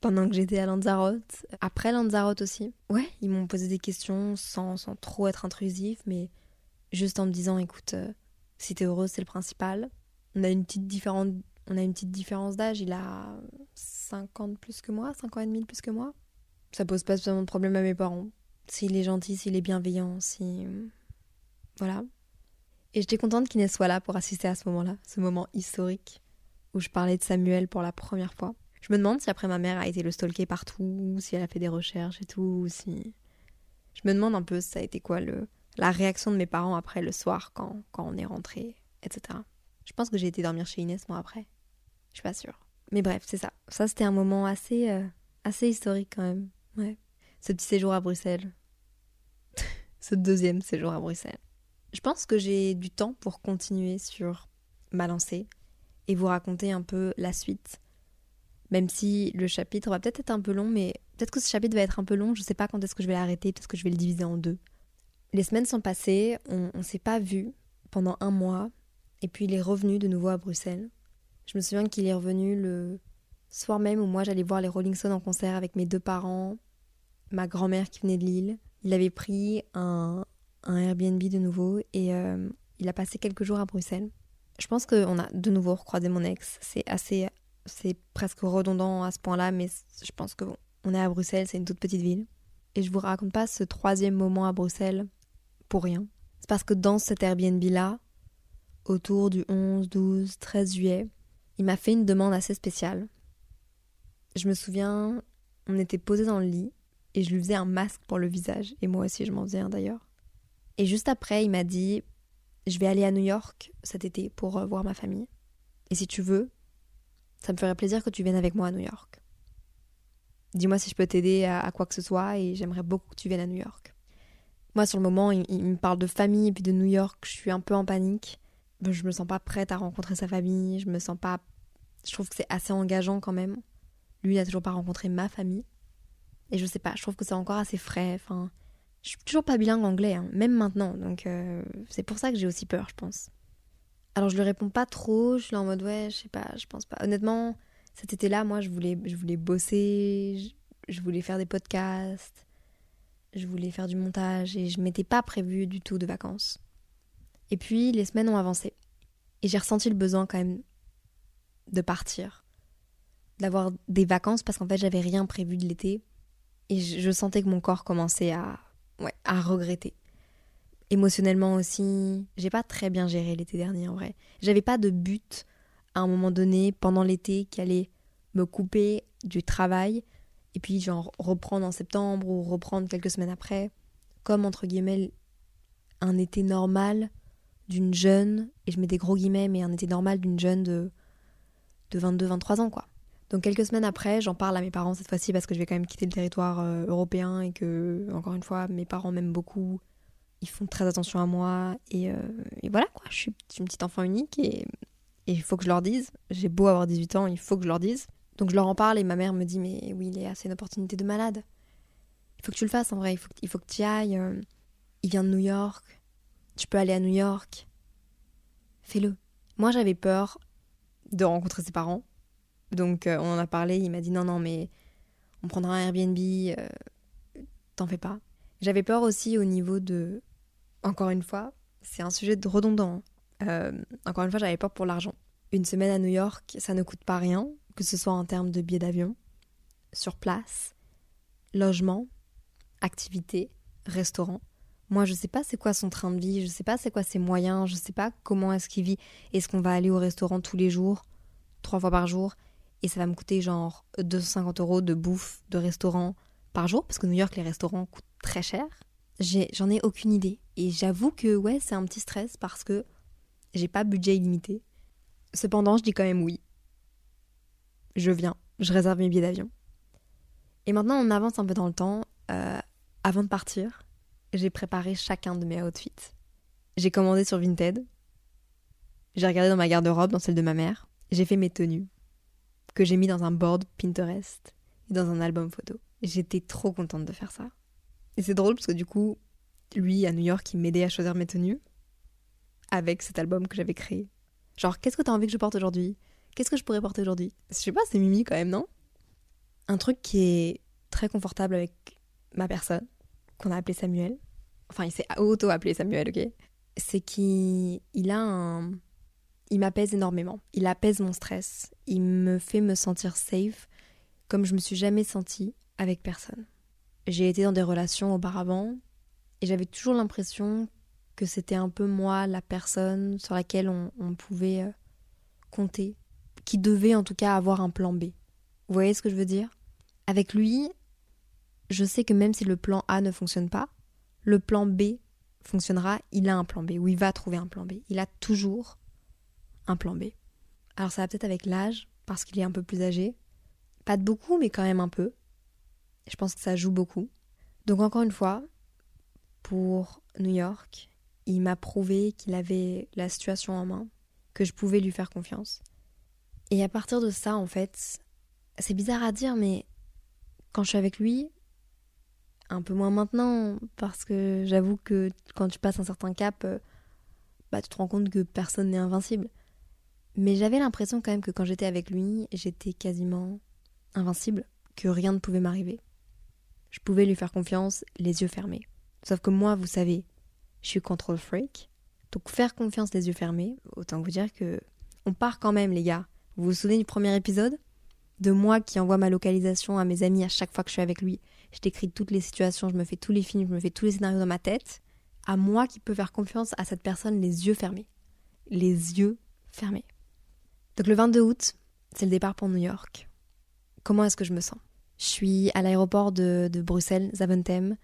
pendant que j'étais à Lanzarote. Après Lanzarote aussi. Ouais, ils m'ont posé des questions sans, trop être intrusif, mais juste en me disant, écoute, euh, si t'es heureuse, c'est le principal. On a une petite, différence d'âge. Il a 5 ans de plus que moi, 5 ans et demi de plus que moi. Ça pose pas spécialement de problème à mes parents. S'il est gentil, s'il est bienveillant, si. Voilà. Et j'étais contente qu'il soit là pour assister à ce moment-là, ce moment historique où je parlais de Samuel pour la première fois. Je me demande si après ma mère a été le stalker partout, si elle a fait des recherches et tout, si. Je me demande un peu ça a été quoi le, la réaction de mes parents après le soir quand, quand on est rentré, etc. Je pense que j'ai été dormir chez Inès moi après. Je suis pas sûre. Mais bref, c'est ça. Ça, c'était un moment assez, euh, assez historique quand même. Ouais. Ce petit séjour à Bruxelles. ce deuxième séjour à Bruxelles. Je pense que j'ai du temps pour continuer sur ma lancée et vous raconter un peu la suite. Même si le chapitre va peut-être être un peu long, mais peut-être que ce chapitre va être un peu long, je sais pas quand est-ce que je vais l'arrêter, peut-être que je vais le diviser en deux. Les semaines sont passées, on, ne s'est pas vu pendant un mois, et puis il est revenu de nouveau à Bruxelles. Je me souviens qu'il est revenu le soir même où moi j'allais voir les Rolling Stones en concert avec mes deux parents, ma grand-mère qui venait de Lille. Il avait pris un, un Airbnb de nouveau et euh, il a passé quelques jours à Bruxelles. Je pense qu'on a de nouveau recroisé mon ex. C'est assez, c'est presque redondant à ce point-là, mais je pense que on est à Bruxelles, c'est une toute petite ville. Et je vous raconte pas ce troisième moment à Bruxelles pour rien. C'est parce que dans cet Airbnb-là, autour du 11, 12, 13 juillet, il m'a fait une demande assez spéciale. Je me souviens, on était posé dans le lit et je lui faisais un masque pour le visage. Et moi aussi, je m'en faisais un d'ailleurs. Et juste après, il m'a dit Je vais aller à New York cet été pour euh, voir ma famille. Et si tu veux, ça me ferait plaisir que tu viennes avec moi à New York. Dis-moi si je peux t'aider à, quoi que ce soit et j'aimerais beaucoup que tu viennes à New York. Moi, sur le moment, il, il, me parle de famille et puis de New York. Je suis un peu en panique. Je me sens pas prête à rencontrer sa famille. Je me sens pas. Je trouve que c'est assez engageant quand même. Lui, il a toujours pas rencontré ma famille. Et je sais pas, je trouve que c'est encore assez frais. Enfin, je suis toujours pas bilingue anglais, hein, même maintenant. Donc euh, c'est pour ça que j'ai aussi peur, je pense. Alors je lui réponds pas trop. Je suis là en mode ouais, je sais pas, je pense pas. Honnêtement, cet été-là, moi, je voulais, je voulais bosser, je, voulais faire des podcasts, je voulais faire du montage et je m'étais pas prévu du tout de vacances. Et puis les semaines ont avancé. Et j'ai ressenti le besoin quand même de partir, d'avoir des vacances parce qu'en fait j'avais rien prévu de l'été. Et je, sentais que mon corps commençait à, ouais, à regretter. Émotionnellement aussi, j'ai pas très bien géré l'été dernier en vrai. J'avais pas de but à un moment donné pendant l'été qui allait me couper du travail. Et puis genre reprendre en septembre ou reprendre quelques semaines après, comme entre guillemets un été normal d'une jeune, et je mets des gros guillemets, mais un été normal d'une jeune de, de 22-23 ans quoi. Donc quelques semaines après, j'en parle à mes parents cette fois-ci parce que je vais quand même quitter le territoire euh, européen et que, encore une fois, mes parents m'aiment beaucoup. Ils font très attention à moi et, euh, voilà quoi. Je suis une petite enfant unique et il faut que je leur dise. J'ai beau avoir 18 ans, il faut que je leur dise. Donc je leur en parle et ma mère me dit mais oui, Léa, c'est une opportunité de malade. Il faut que tu le fasses en vrai, il faut, il faut que tu y ailles. Euh. Il vient de New York. Tu peux aller à New York. Fais-le. Moi j'avais peur de rencontrer ses parents donc euh, on en a parlé, il m'a dit non, non, mais on prendra un Airbnb, euh, t'en fais pas. J'avais peur aussi au niveau de... Encore une fois, c'est un sujet redondant. Hein. Euh, encore une fois, j'avais peur pour l'argent. Une semaine à New York, ça ne coûte pas rien, que ce soit en termes de billets d'avion, sur place, logement, activité, restaurant. Moi, je sais pas c'est quoi son train de vie, je sais pas c'est quoi ses moyens, je sais pas comment est-ce qu'il vit. Est-ce qu'on va aller au restaurant tous les jours, trois fois par jour et ça va me coûter genre 250 euros de bouffe de restaurant par jour, parce que New York, les restaurants coûtent très cher. J'en ai, aucune idée. Et j'avoue que ouais, c'est un petit stress parce que j'ai pas budget illimité. Cependant, je dis quand même oui. Je viens, je réserve mes billets d'avion. Et maintenant, on avance un peu dans le temps. Euh, avant de partir, j'ai préparé chacun de mes outfits. J'ai commandé sur Vinted. J'ai regardé dans ma garde-robe, dans celle de ma mère. J'ai fait mes tenues que j'ai mis dans un board Pinterest et dans un album photo. J'étais trop contente de faire ça. Et c'est drôle parce que du coup, lui à New York, il m'aidait à choisir mes tenues avec cet album que j'avais créé. Genre, qu'est-ce que t'as envie que je porte aujourd'hui? Qu'est-ce que je pourrais porter aujourd'hui? Je sais pas, c'est Mimi quand même, non? Un truc qui est très confortable avec ma personne, qu'on a appelé Samuel. Enfin, il s'est auto-appelé Samuel, ok? C'est qu'il a un, il m'apaise énormément. Il apaise mon stress. Il me fait me sentir safe comme je me suis jamais sentie avec personne. J'ai été dans des relations auparavant et j'avais toujours l'impression que c'était un peu moi la personne sur laquelle on, pouvait euh, compter, qui devait en tout cas avoir un plan B. Vous voyez ce que je veux dire? Avec lui, je sais que même si le plan A ne fonctionne pas, le plan B fonctionnera, il a un plan B, ou il va trouver un plan B. Il a toujours un plan B. Alors ça va peut-être avec l'âge, parce qu'il est un peu plus âgé. Pas de beaucoup, mais quand même un peu. Je pense que ça joue beaucoup. Donc encore une fois, pour New York. Il m'a prouvé qu'il avait la situation en main, que je pouvais lui faire confiance. Et à partir de ça, en fait, c'est bizarre à dire, mais quand je suis avec lui, un peu moins maintenant, parce que j'avoue que quand tu passes un certain cap, euh, bah, tu te rends compte que personne n'est invincible. Mais j'avais l'impression quand même que quand j'étais avec lui, j'étais quasiment invincible, que rien ne pouvait m'arriver. Je pouvais lui faire confiance, les yeux fermés. Sauf que moi, vous savez, je suis control freak. Donc faire confiance les yeux fermés, autant vous dire que on part quand même les gars. Vous vous souvenez du premier épisode? De moi qui envoie ma localisation à mes amis à chaque fois que je suis avec lui. Je décris toutes les situations, je me fais tous les films, je me fais tous les scénarios dans ma tête. À moi qui peux faire confiance à cette personne les yeux fermés. Les yeux fermés. Donc le 22 août, c'est le départ pour New York. Comment est-ce que je me sens? Je suis à l'aéroport de, Bruxelles, Zaventem.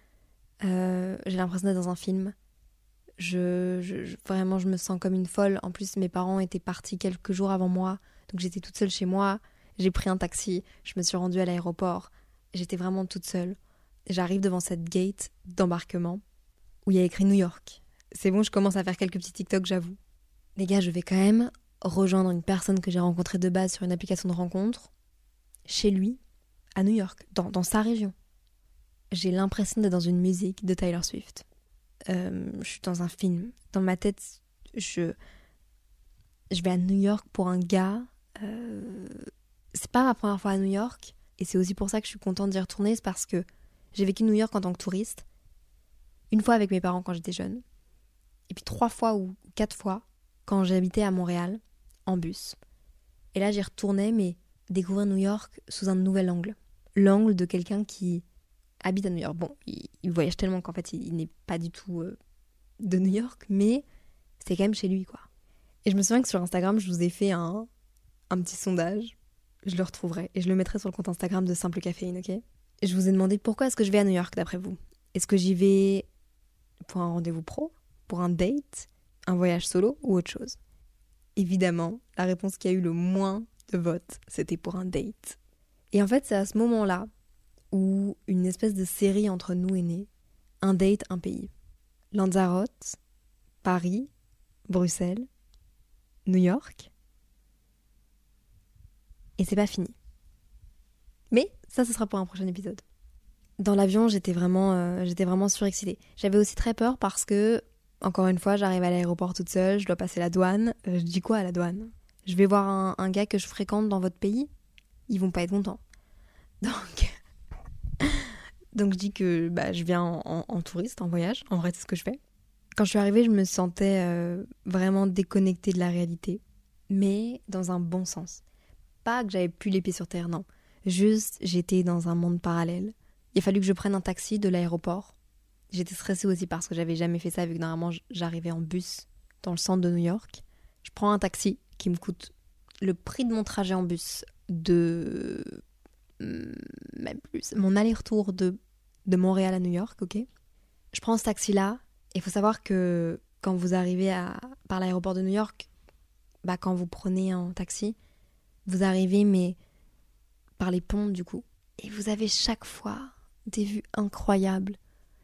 Euh, j'ai l'impression d'être dans un film. Vraiment, je me sens comme une folle. En plus, mes parents étaient partis quelques jours avant moi, donc j'étais toute seule chez moi. J'ai pris un taxi, je me suis rendue à l'aéroport. J'étais vraiment toute seule. J'arrive devant cette gate d'embarquement où il y a écrit New York. C'est bon, je commence à faire quelques petits TikTok, j'avoue. Les gars, je vais quand même rejoindre une personne que j'ai rencontrée de base sur une application de rencontre, chez lui, à New York, dans, sa région. J'ai l'impression d'être dans une musique de Tyler Swift. Euh, je suis dans un film. Dans ma tête, je, je vais à New York pour un gars. Euh, c'est pas ma première fois à New York. Et c'est aussi pour ça que je suis contente d'y retourner. C'est parce que j'ai vécu New York en tant que touriste. Une fois avec mes parents quand j'étais jeune. Et puis trois fois ou quatre fois quand j'habitais à Montréal en bus. Et là, j'y retournais, mais découvrir New York sous un nouvel angle. L'angle de quelqu'un qui habite à New York. Bon, il, voyage tellement qu'en fait, il, n'est pas du tout euh, de New York, mais c'est quand même chez lui, quoi. Et je me souviens que sur Instagram, je vous ai fait un, un petit sondage. Je le retrouverai et je le mettrai sur le compte Instagram de Simple Caféine, ok? Je vous ai demandé pourquoi est-ce que je vais à New York, d'après vous? Est-ce que j'y vais pour un rendez-vous pro? Pour un date? Un voyage solo Ou autre chose? Évidemment, la réponse qui a eu le moins de votes, c'était pour un date. Et en fait, c'est à ce moment-là où une espèce de série entre nous est née. Un date, un pays. Lanzarote, Paris, Bruxelles, New York. Et c'est pas fini. Mais ça, ce sera pour un prochain épisode. Dans l'avion, j'étais vraiment, euh, j'étais vraiment surexcitée. J'avais aussi très peur parce que encore une fois, j'arrive à l'aéroport toute seule, je dois passer la douane. Euh, je dis quoi à la douane? Je vais voir un, gars que je fréquente dans votre pays? Ils vont pas être contents. Donc, donc je dis que bah, je viens en, touriste, en voyage. En vrai, c'est ce que je fais. Quand je suis arrivée, je me sentais euh, vraiment déconnectée de la réalité, mais dans un bon sens. Pas que j'avais plus les pieds sur terre, non. Juste, j'étais dans un monde parallèle. Il a fallu que je prenne un taxi de l'aéroport J'étais stressée aussi parce que j'avais jamais fait ça, vu que normalement j'arrivais en bus dans le centre de New York. Je prends un taxi qui me coûte le prix de mon trajet en bus de. Hmm, même plus. Mon aller-retour de, de Montréal à New York, ok Je prends ce taxi-là. Il faut savoir que quand vous arrivez par l'aéroport de New York, bah, quand vous prenez un taxi, vous arrivez, mais par les ponts du coup. Et vous avez chaque fois des vues incroyables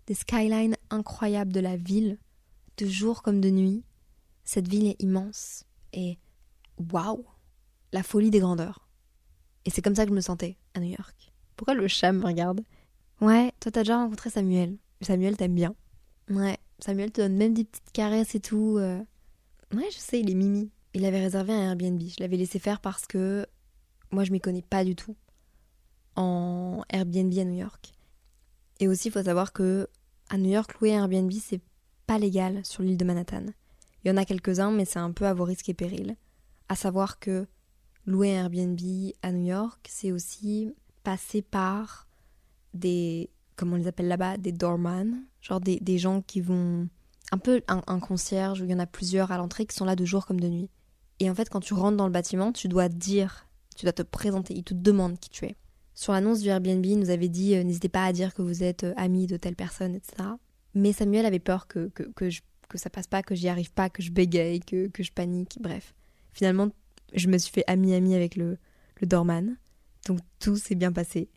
des skylines incroyables de la ville, de jour comme de nuit. Cette ville est immense et waouh, la folie des grandeurs. Et c'est comme ça que je me sentais à New York. Pourquoi le chat me regarde? Ouais, toi t'as déjà rencontré Samuel. Samuel t'aime bien. Ouais, Samuel te donne même des petites caresses et tout. Euh. Ouais, je sais, il est mimi. Il avait réservé un Airbnb. Je l'avais laissé faire parce que moi je m'y connais pas du tout en Airbnb à New York. Et aussi, il faut savoir que à New York, louer un Airbnb, c'est pas légal sur l'île de Manhattan. Il y en a quelques-uns, mais c'est un peu à vos risques et périls. À savoir que louer un Airbnb à New York, c'est aussi passer par des. Comment on les appelle là-bas Des doorman. Genre des, gens qui vont. Un peu un, un concierge où il y en a plusieurs à l'entrée qui sont là de jour comme de nuit. Et en fait, quand tu rentres dans le bâtiment, tu dois dire, tu dois te présenter, ils te demandent qui tu es. Sur l'annonce du Airbnb, il nous avait dit euh, n'hésitez pas à dire que vous êtes euh, ami de telle personne, etc. Mais Samuel avait peur que, que, que, ça passe pas, que j'y arrive pas, que je bégaye, que, que je panique, bref. Finalement, je me suis fait ami-ami avec le, le doorman. Donc tout s'est bien passé.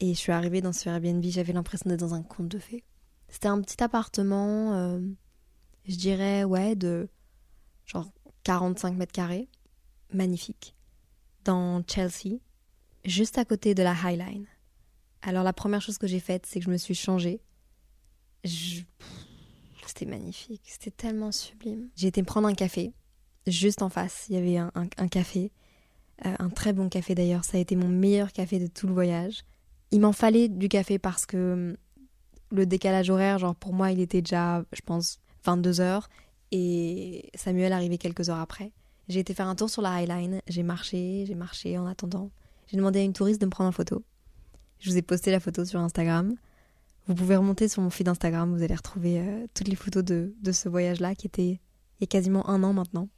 Et je suis arrivée dans ce Airbnb, j'avais l'impression d'être dans un conte de fées. C'était un petit appartement, euh, je dirais, ouais, de genre 45 mètres carrés, magnifique, dans Chelsea, juste à côté de la High Line. Alors la première chose que j'ai faite, c'est que je me suis changée. C'était magnifique, c'était tellement sublime. J'ai été prendre un café, juste en face, il y avait un, café, euh, un très bon café d'ailleurs, ça a été mon meilleur café de tout le voyage. Il m'en fallait du café parce que hum, le décalage horaire, genre pour moi, il était déjà, je pense, 22 heures et Samuel arrivait quelques heures après. J'ai été faire un tour sur la High Line, j'ai marché, j'ai marché en attendant. J'ai demandé à une touriste de me prendre en photo. Je vous ai posté la photo sur Instagram. Vous pouvez remonter sur mon feed Instagram, vous allez retrouver euh, toutes les photos de, de ce voyage-là qui était il y a quasiment un an maintenant.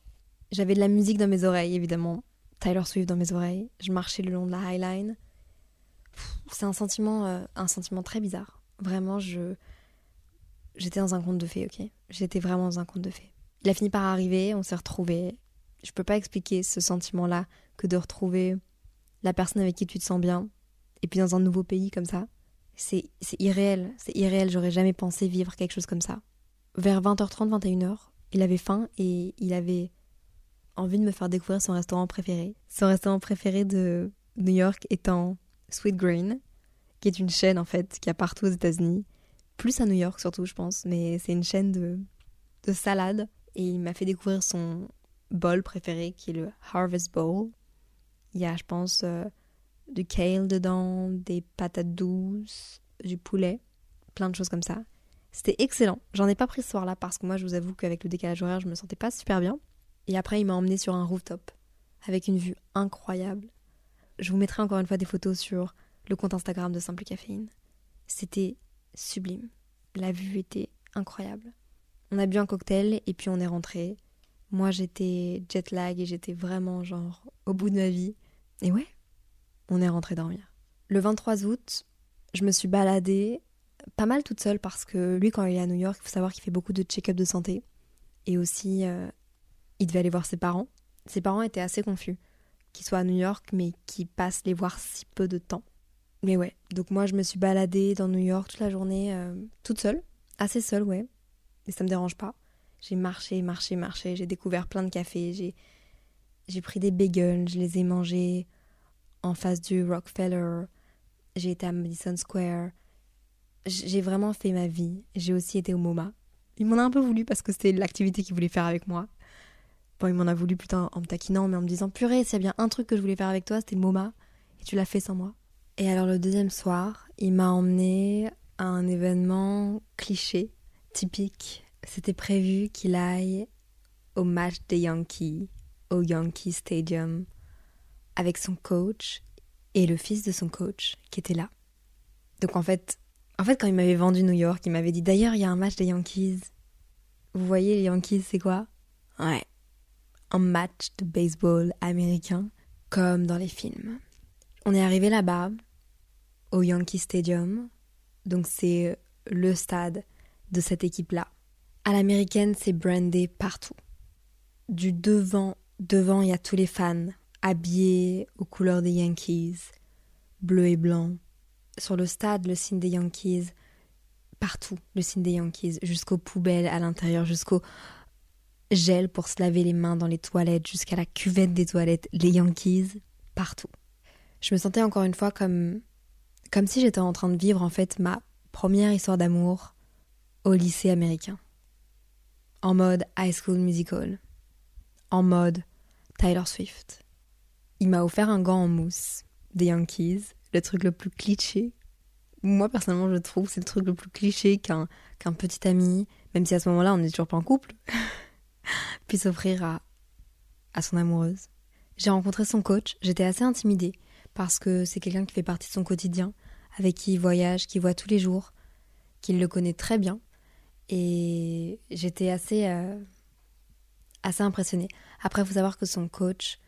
J'avais de la musique dans mes oreilles, évidemment. Tyler Swift dans mes oreilles. Je marchais le long de la High Line. C'est un sentiment, euh, un sentiment très bizarre. Vraiment, je j'étais dans un conte de fées, ok J'étais vraiment dans un conte de fées. Il a fini par arriver, on s'est retrouvés. Je peux pas expliquer ce sentiment-là que de retrouver la personne avec qui tu te sens bien, et puis dans un nouveau pays comme ça. C'est irréel, c'est irréel, j'aurais jamais pensé vivre quelque chose comme ça. Vers 20h30, 21h, il avait faim et il avait envie de me faire découvrir son restaurant préféré. Son restaurant préféré de New York étant Sweet Green, qui est une chaîne en fait qui a partout aux États-Unis, plus à New York surtout je pense, mais c'est une chaîne de, de salade et il m'a fait découvrir son bol préféré qui est le Harvest Bowl. Il y a je pense euh, du kale dedans, des patates douces, du poulet, plein de choses comme ça. C'était excellent. J'en ai pas pris ce soir-là parce que moi je vous avoue qu'avec le décalage horaire je me sentais pas super bien. Et après il m'a emmené sur un rooftop avec une vue incroyable. Je vous mettrai encore une fois des photos sur le compte Instagram de Simple Caféine. C'était sublime. La vue était incroyable. On a bu un cocktail et puis on est rentré. Moi j'étais jet lag et j'étais vraiment genre au bout de ma vie. Et ouais, on est rentré dormir. Le 23 août, je me suis baladée pas mal toute seule parce que lui quand il est à New York, il faut savoir qu'il fait beaucoup de check-up de santé. Et aussi, euh, il devait aller voir ses parents. Ses parents étaient assez confus qu'il soit à New York mais qu'il passe les voir si peu de temps. Mais ouais, donc moi je me suis baladée dans New York toute la journée, euh, toute seule, assez seule, ouais. Mais ça me dérange pas. J'ai marché, marché, marché, j'ai découvert plein de cafés, j'ai, j'ai pris des bagels, je les ai mangés en face du Rockefeller, j'ai été à Madison Square, j'ai vraiment fait ma vie. J'ai aussi été au MoMA. Il m'en a un peu voulu parce que c'était l'activité qu'il voulait faire avec moi. Bon, il m'en a voulu plutôt en me taquinant, mais en me disant purée, s'il y a bien un truc que je voulais faire avec toi, c'était le MoMA, et tu l'as fait sans moi. Et alors le deuxième soir, il m'a emmené à un événement cliché, typique. C'était prévu qu'il aille au match des Yankees, au Yankee Stadium, avec son coach et le fils de son coach qui était là. Donc en fait, en fait quand il m'avait vendu New York, il m'avait dit d'ailleurs il y a un match des Yankees. Vous voyez les Yankees c'est quoi? Ouais. Un match de baseball américain comme dans les films. On est arrivé là-bas, au Yankee Stadium. Donc c'est le stade de cette équipe-là. À l'américaine, c'est brandé partout. Du devant, devant, il y a tous les fans habillés aux couleurs des Yankees, bleu et blanc. Sur le stade, le signe des Yankees. Partout, le signe des Yankees, jusqu'aux poubelles à l'intérieur, jusqu'au gel pour se laver les mains dans les toilettes, jusqu'à la cuvette des toilettes, les Yankees, partout. Je me sentais encore une fois comme comme si j'étais en train de vivre en fait ma première histoire d'amour au lycée américain. En mode High School Musical. En mode Tyler Swift. Il m'a offert un gant en mousse des Yankees, le truc le plus cliché. Moi personnellement je trouve c'est le truc le plus cliché qu'un qu'un petit ami, même si à ce moment-là on n'est toujours pas en couple, puisse offrir à, à son amoureuse. J'ai rencontré son coach, j'étais assez intimidée parce que c'est quelqu'un qui fait partie de son quotidien avec qui il voyage, qui voit tous les jours, qu'il le connaît très bien. Et j'étais assez, euh, assez impressionnée. Après, il faut savoir que son coach,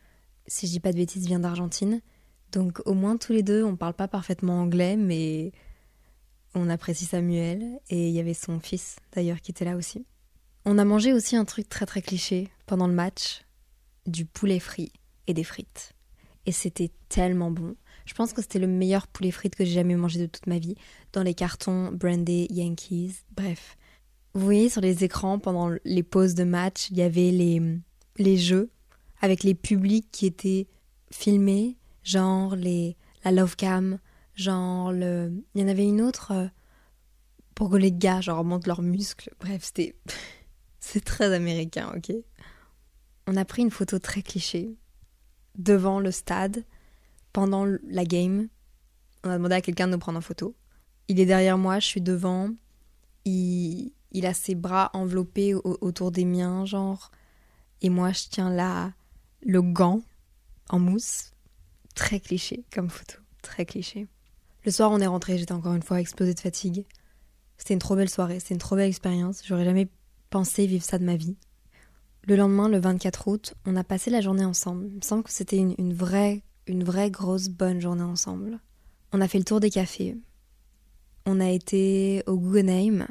si je dis pas de bêtises, vient d'Argentine. Donc au moins tous les deux, on parle pas parfaitement anglais, mais on apprécie Samuel. Et il y avait son fils d'ailleurs qui était là aussi. On a mangé aussi un truc très très cliché pendant le match, du poulet frit et des frites. Et c'était tellement bon. Je pense que c'était le meilleur poulet frites que j'ai jamais mangé de toute ma vie. Dans les cartons, Brandy, Yankees, bref. Vous voyez sur les écrans, pendant les pauses de match, il y avait les, les jeux avec les publics qui étaient filmés, genre les, la Love Cam, genre le... Il y en avait une autre euh, pour que les gars, genre, leurs muscles. Bref, c'était... C'est très américain, ok? On a pris une photo très cliché devant le stade pendant la game. On a demandé à quelqu'un de nous prendre en photo. Il est derrière moi, je suis devant. Il, il a ses bras enveloppés autour des miens, genre. Et moi, je tiens là le gant en mousse. Très cliché comme photo, très cliché. Le soir, on est rentré, j'étais encore une fois explosée de fatigue. C'était une trop belle soirée, c'était une trop belle expérience. J'aurais jamais pensé vivre ça de ma vie. Le lendemain, le 24 août, on a passé la journée ensemble. Il me semble que c'était une, vraie, une vraie grosse bonne journée ensemble. On a fait le tour des cafés. On a été au Guggenheim,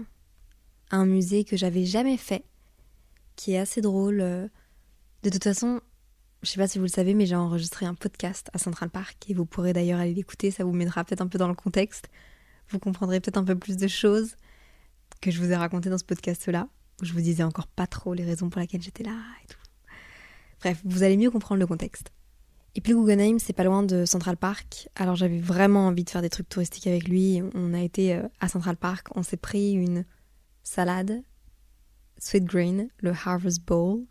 un musée que j'avais jamais fait, qui est assez drôle. De toute façon, je sais pas si vous le savez, mais j'ai enregistré un podcast à Central Park et vous pourrez d'ailleurs aller l'écouter, ça vous mettra peut-être un peu dans le contexte. Vous comprendrez peut-être un peu plus de choses que je vous ai racontées dans ce podcast-là, je vous disais encore pas trop les raisons pour lesquelles j'étais là et tout. Bref, vous allez mieux comprendre le contexte. Et puis Guggenheim, c'est pas loin de Central Park, alors j'avais vraiment envie de faire des trucs touristiques avec lui. On a été euh, à Central Park, on s'est pris une salade, sweet green, le Harvest Bowl,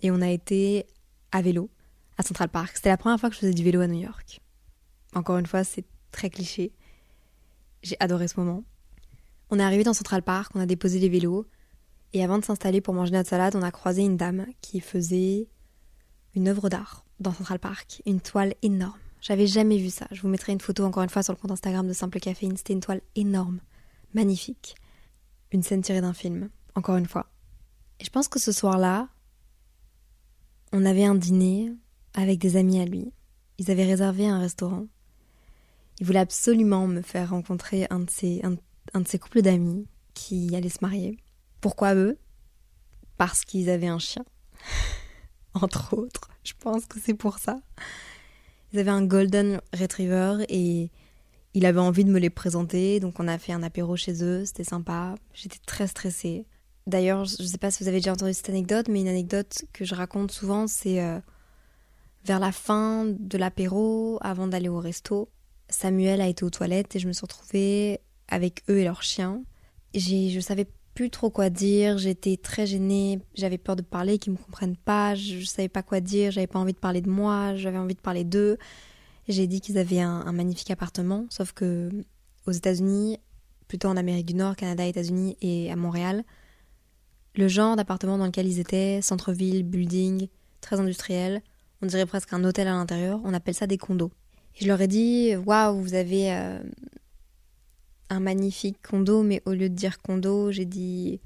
et on a été à vélo à Central Park. C'était la première fois que je faisais du vélo à New York. Encore une fois, c'est très cliché. J'ai adoré ce moment. On est arrivé dans Central Park, on a déposé les vélos, et avant de s'installer pour manger notre salade, on a croisé une dame qui faisait une œuvre d'art dans Central Park, une toile énorme. J'avais jamais vu ça. Je vous mettrai une photo encore une fois sur le compte Instagram de Simple Caféine. C'était une toile énorme, magnifique. Une scène tirée d'un film, encore une fois. Et je pense que ce soir-là, on avait un dîner avec des amis à lui. Ils avaient réservé un restaurant. Il voulait absolument me faire rencontrer un de ses, un, de ses couples d'amis qui allait se marier. Pourquoi eux? Parce qu'ils avaient un chien. Entre autres. Je pense que c'est pour ça. Ils avaient un Golden Retriever et il avait envie de me les présenter. Donc on a fait un apéro chez eux. C'était sympa. J'étais très stressée. D'ailleurs, je ne sais pas si vous avez déjà entendu cette anecdote, mais une anecdote que je raconte souvent, c'est euh, vers la fin de l'apéro, avant d'aller au resto, Samuel a été aux toilettes et je me suis retrouvée avec eux et leur chien. Je savais plus trop quoi dire, j'étais très gênée, j'avais peur de parler, qu'ils me comprennent pas, je, ne savais pas quoi dire, j'avais pas envie de parler de moi, j'avais envie de parler d'eux. J'ai dit qu'ils avaient un, un, magnifique appartement, sauf que aux États-Unis, plutôt en Amérique du Nord, Canada, États-Unis et à Montréal, le genre d'appartement dans lequel ils étaient, centre-ville, building, très industriel, on dirait presque un hôtel à l'intérieur, on appelle ça des condos. Et je leur ai dit Waouh, vous avez euh, un magnifique condo, mais au lieu de dire condo, j'ai dit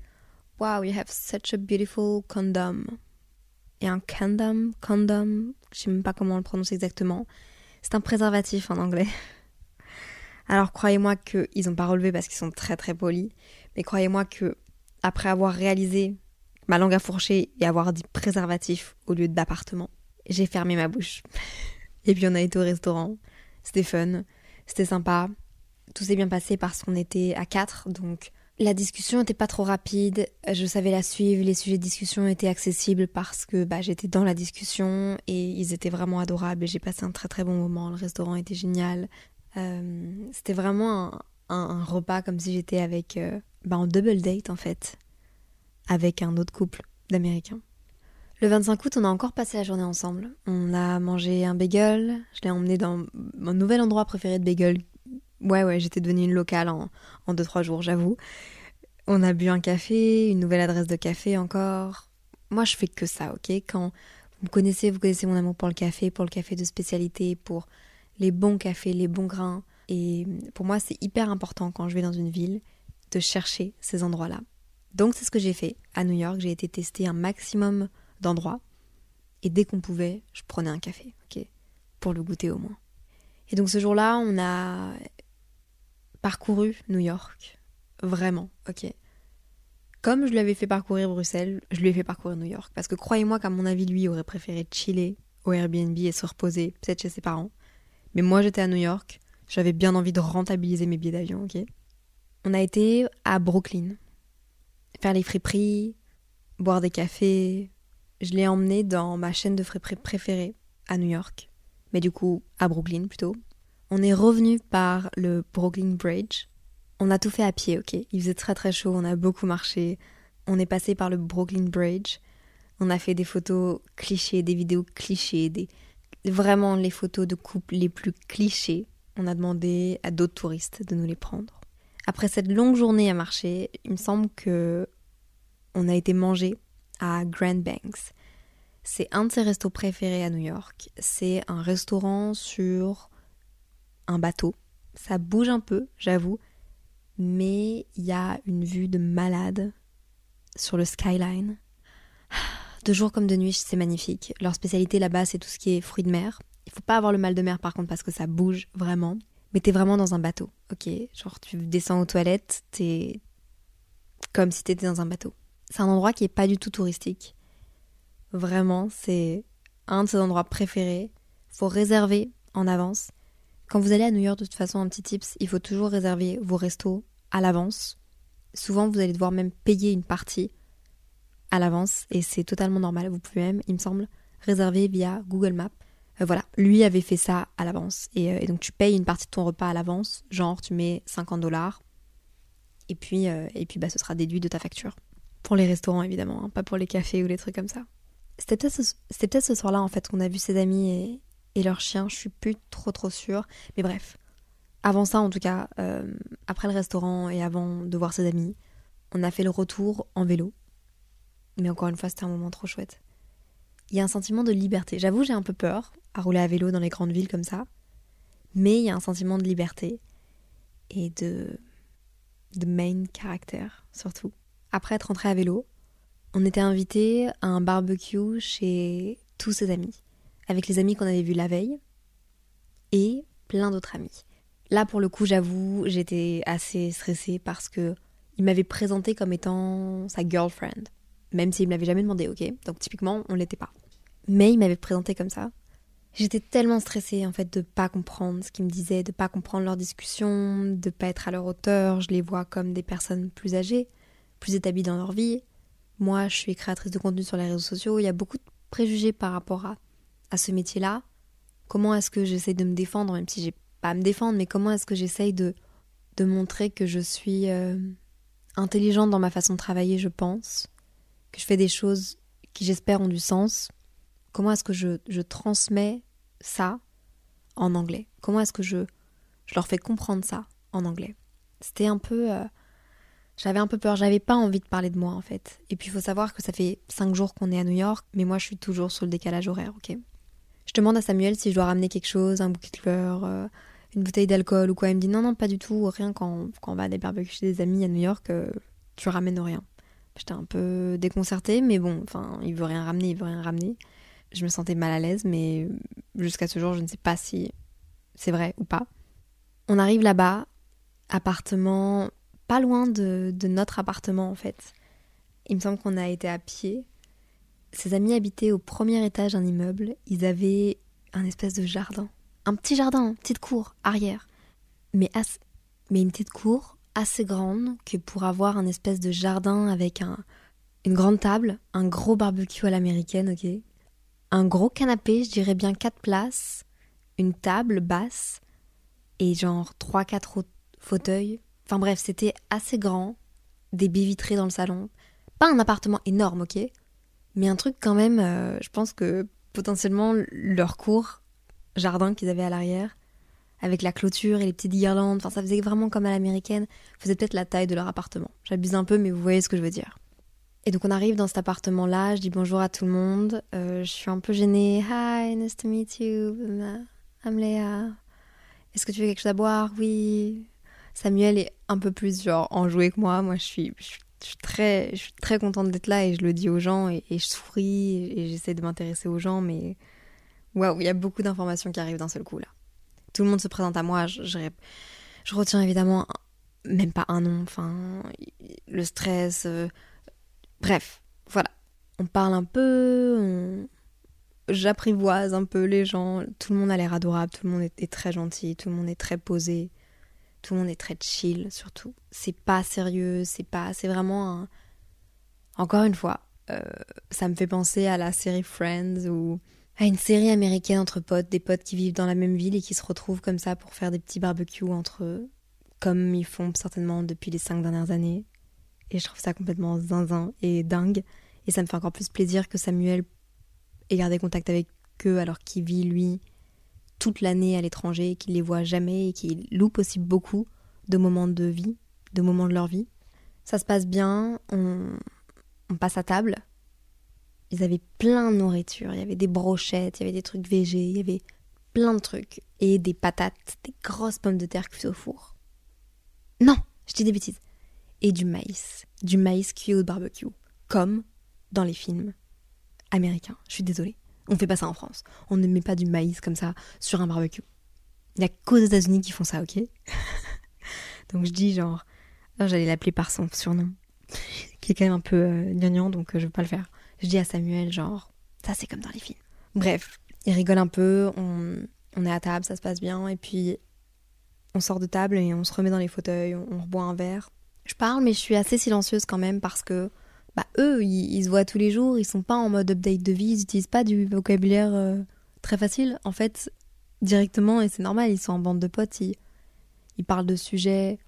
Wow, you have such a beautiful condom. Et un condom, condom, je sais même pas comment on le prononce exactement. C'est un préservatif en anglais. Alors croyez-moi qu'ils n'ont pas relevé parce qu'ils sont très très polis, mais croyez-moi que après avoir réalisé ma langue à fourcher et avoir dit préservatif au lieu d'appartement, j'ai fermé ma bouche. Et puis on a été au restaurant. C'était fun, c'était sympa. Tout s'est bien passé parce qu'on était à quatre, donc la discussion n'était pas trop rapide. Je savais la suivre, les sujets de discussion étaient accessibles parce que bah, j'étais dans la discussion et ils étaient vraiment adorables et j'ai passé un très très bon moment. Le restaurant était génial. Euh, c'était vraiment un, repas comme si j'étais avec euh, bah, en double date en fait, avec un autre couple d'Américains. Le 25 août, on a encore passé la journée ensemble. On a mangé un bagel. Je l'ai emmené dans mon nouvel endroit préféré de bagel. Ouais, ouais, j'étais devenue une locale en, en 2-3 jours, j'avoue. On a bu un café, une nouvelle adresse de café encore. Moi, je fais que ça, ok? Quand vous me connaissez, vous connaissez mon amour pour le café, pour le café de spécialité, pour les bons cafés, les bons grains. Et pour moi, c'est hyper important quand je vais dans une ville de chercher ces endroits-là. Donc, c'est ce que j'ai fait. À New York, j'ai été tester un maximum d'endroits. Et dès qu'on pouvait, je prenais un café, ok? Pour le goûter au moins. Et donc ce jour-là, on a parcouru New York. Vraiment, ok Comme je lui avais fait parcourir Bruxelles, je lui ai fait parcourir New York. Parce que croyez-moi qu'à mon avis, lui aurait préféré chiller au Airbnb et se reposer, peut-être chez ses parents. Mais moi, j'étais à New York. J'avais bien envie de rentabiliser mes billets d'avion, ok On a été à Brooklyn. Faire les friperies, boire des cafés. Je l'ai emmené dans ma chaîne de friperies préférée à New York. Mais du coup, à Brooklyn plutôt. On est revenu par le Brooklyn Bridge. On a tout fait à pied, ok? Il faisait très très chaud, on a beaucoup marché. On est passé par le Brooklyn Bridge. On a fait des photos clichés, des vidéos clichés, des... vraiment les photos de couple les plus clichés. On a demandé à d'autres touristes de nous les prendre. Après cette longue journée à marcher, il me semble que on a été manger à Grand Banks. C'est un de ses restos préférés à New York. C'est un restaurant sur un bateau. Ça bouge un peu, j'avoue, mais il y a une vue de malade sur le skyline. De jour comme de nuit, c'est magnifique. Leur spécialité là-bas, c'est tout ce qui est fruits de mer. Il faut pas avoir le mal de mer par contre parce que ça bouge vraiment. Mais t'es vraiment dans un bateau, ok? Genre tu descends aux toilettes, t'es comme si t'étais dans un bateau. C'est un endroit qui est pas du tout touristique. Vraiment, c'est un de ses endroits préférés. Faut réserver en avance. Quand vous allez à New York, de toute façon, un petit tips, il faut toujours réserver vos restos à l'avance. Souvent, vous allez devoir même payer une partie à l'avance et c'est totalement normal. Vous pouvez même, il me semble, réserver via Google Maps. Euh, voilà, lui avait fait ça à l'avance. Euh, et, donc tu payes une partie de ton repas à l'avance, genre tu mets 50 dollars, et puis, euh, et puis bah, ce sera déduit de ta facture. Pour les restaurants évidemment, hein, pas pour les cafés ou les trucs comme ça. C'était peut-être ce, ce soir-là en fait qu'on a vu ses amis et, leurs chiens, je suis plus trop trop sûre. Mais bref, avant ça en tout cas, après le restaurant et avant de voir ses amis, on a fait le retour en vélo. Mais encore une fois, c'était un moment trop chouette. Il y a un sentiment de liberté. J'avoue, j'ai un peu peur à rouler à vélo dans les grandes villes comme ça. Mais il y a un sentiment de liberté et de, de main caractère, surtout. Après être rentré à vélo, on était invité à un barbecue chez tous ses amis, avec les amis qu'on avait vus la veille et plein d'autres amis. Là, pour le coup, j'avoue, j'étais assez stressée parce que il m'avait présenté comme étant sa girlfriend même s'il me l'avait jamais demandé, ok? Donc typiquement, on l'était pas. Mais il m'avait présenté comme ça. J'étais tellement stressée en fait de pas comprendre ce qu'ils me disaient, de pas comprendre leurs discussions, de pas être à leur hauteur. Je les vois comme des personnes plus âgées, plus établies dans leur vie. Moi, je suis créatrice de contenu sur les réseaux sociaux. Il y a beaucoup de préjugés par rapport à, à ce métier-là. Comment est-ce que j'essaie de me défendre, même si j'ai pas à me défendre, mais comment est-ce que j'essaye de, de montrer que je suis euh, intelligente dans ma façon de travailler, je pense, que je fais des choses qui j'espère ont du sens, comment est-ce que je, je, transmets ça en anglais? Comment est-ce que je, je leur fais comprendre ça en anglais? C'était un peu... Euh, j'avais un peu peur, j'avais pas envie de parler de moi en fait. Et puis il faut savoir que ça fait 5 jours qu'on est à New York, mais moi je suis toujours sur le décalage horaire, ok? Demande à Samuel si je dois ramener quelque chose, un bouquet de fleurs, euh, une bouteille d'alcool ou quoi. Il me dit non, non, pas du tout, rien quand, on va à des barbecues chez des amis à New York, euh, tu ramènes rien. J'étais un peu déconcertée, mais bon, enfin, il veut rien ramener, il veut rien ramener. Je me sentais mal à l'aise, mais jusqu'à ce jour, je ne sais pas si c'est vrai ou pas. On arrive là-bas, appartement pas loin de, de, notre appartement en fait. Il me semble qu'on a été à pied. Ses amis habitaient au premier étage d'un immeuble. Ils avaient un espèce de jardin. Un petit jardin, petite cour, arrière. Mais, mais une petite cour assez grande que pour avoir un espèce de jardin avec un, une grande table, un gros barbecue à l'américaine, ok? Un gros canapé, je dirais bien quatre places, une table basse et genre trois quatre fauteuils. Enfin bref, c'était assez grand, des baies vitrées dans le salon. Pas un appartement énorme, ok? Mais un truc quand même, euh, je pense que potentiellement leur cour, jardin qu'ils avaient à l'arrière, avec la clôture et les petites guirlandes. Enfin, ça faisait vraiment comme à l'américaine. Faisait peut-être la taille de leur appartement. J'abuse un peu, mais vous voyez ce que je veux dire. Et donc on arrive dans cet appartement-là, je dis bonjour à tout le monde. Euh, je suis un peu gênée. Hi, nice to meet you. I'm Léa. Est-ce que tu veux quelque chose à boire? Oui. Samuel est un peu plus genre enjoué que moi. Moi, je suis, très, je suis très contente d'être là et je le dis aux gens et, je souris et j'essaie de m'intéresser aux gens, mais waouh, il y a beaucoup d'informations qui arrivent d'un seul coup là tout le monde se présente à moi, je, je, retiens évidemment même pas un nom, enfin, le stress. Euh, bref, voilà. On parle un peu, j'apprivoise un peu les gens. Tout le monde a l'air adorable, tout le monde est, très gentil, tout le monde est très posé, tout le monde est très chill surtout. C'est pas sérieux, c'est pas, c'est vraiment un... Encore une fois, euh, ça me fait penser à la série Friends ou à une série américaine entre potes, des potes qui vivent dans la même ville et qui se retrouvent comme ça pour faire des petits barbecues entre eux, comme ils font certainement depuis les cinq dernières années. Et je trouve ça complètement zinzin et dingue. Et ça me fait encore plus plaisir que Samuel ait gardé contact avec eux alors qu'il vit, lui, toute l'année à l'étranger, qu'il les voit jamais et qu'il loupe aussi beaucoup de moments de vie, de moments de leur vie. Ça se passe bien, on, on passe à table. Ils avaient plein de nourriture, il y avait des brochettes, il y avait des trucs végés, il y avait plein de trucs. Et des patates, des grosses pommes de terre cuites au four. Non, je dis des bêtises. Et du maïs, du maïs cuit au barbecue, comme dans les films américains. Je suis désolée. On fait pas ça en France. On ne met pas du maïs comme ça sur un barbecue. Il n'y a qu'aux États-Unis qui font ça, ok? Donc je dis genre, j'allais l'appeler par son surnom, qui est quand même un peu euh, donc euh, je veux pas le faire. Je dis à Samuel genre, ça c'est comme dans les films. Bref, il rigole un peu, on, est à table, ça se passe bien, et puis on sort de table et on se remet dans les fauteuils, on reboit un verre. Je parle, mais je suis assez silencieuse quand même parce que bah, eux, ils, se voient tous les jours, ils sont pas en mode update de vie, ils utilisent pas du vocabulaire euh, très facile. En fait, directement, et c'est normal, ils sont en bande de potes, ils, ils parlent de sujets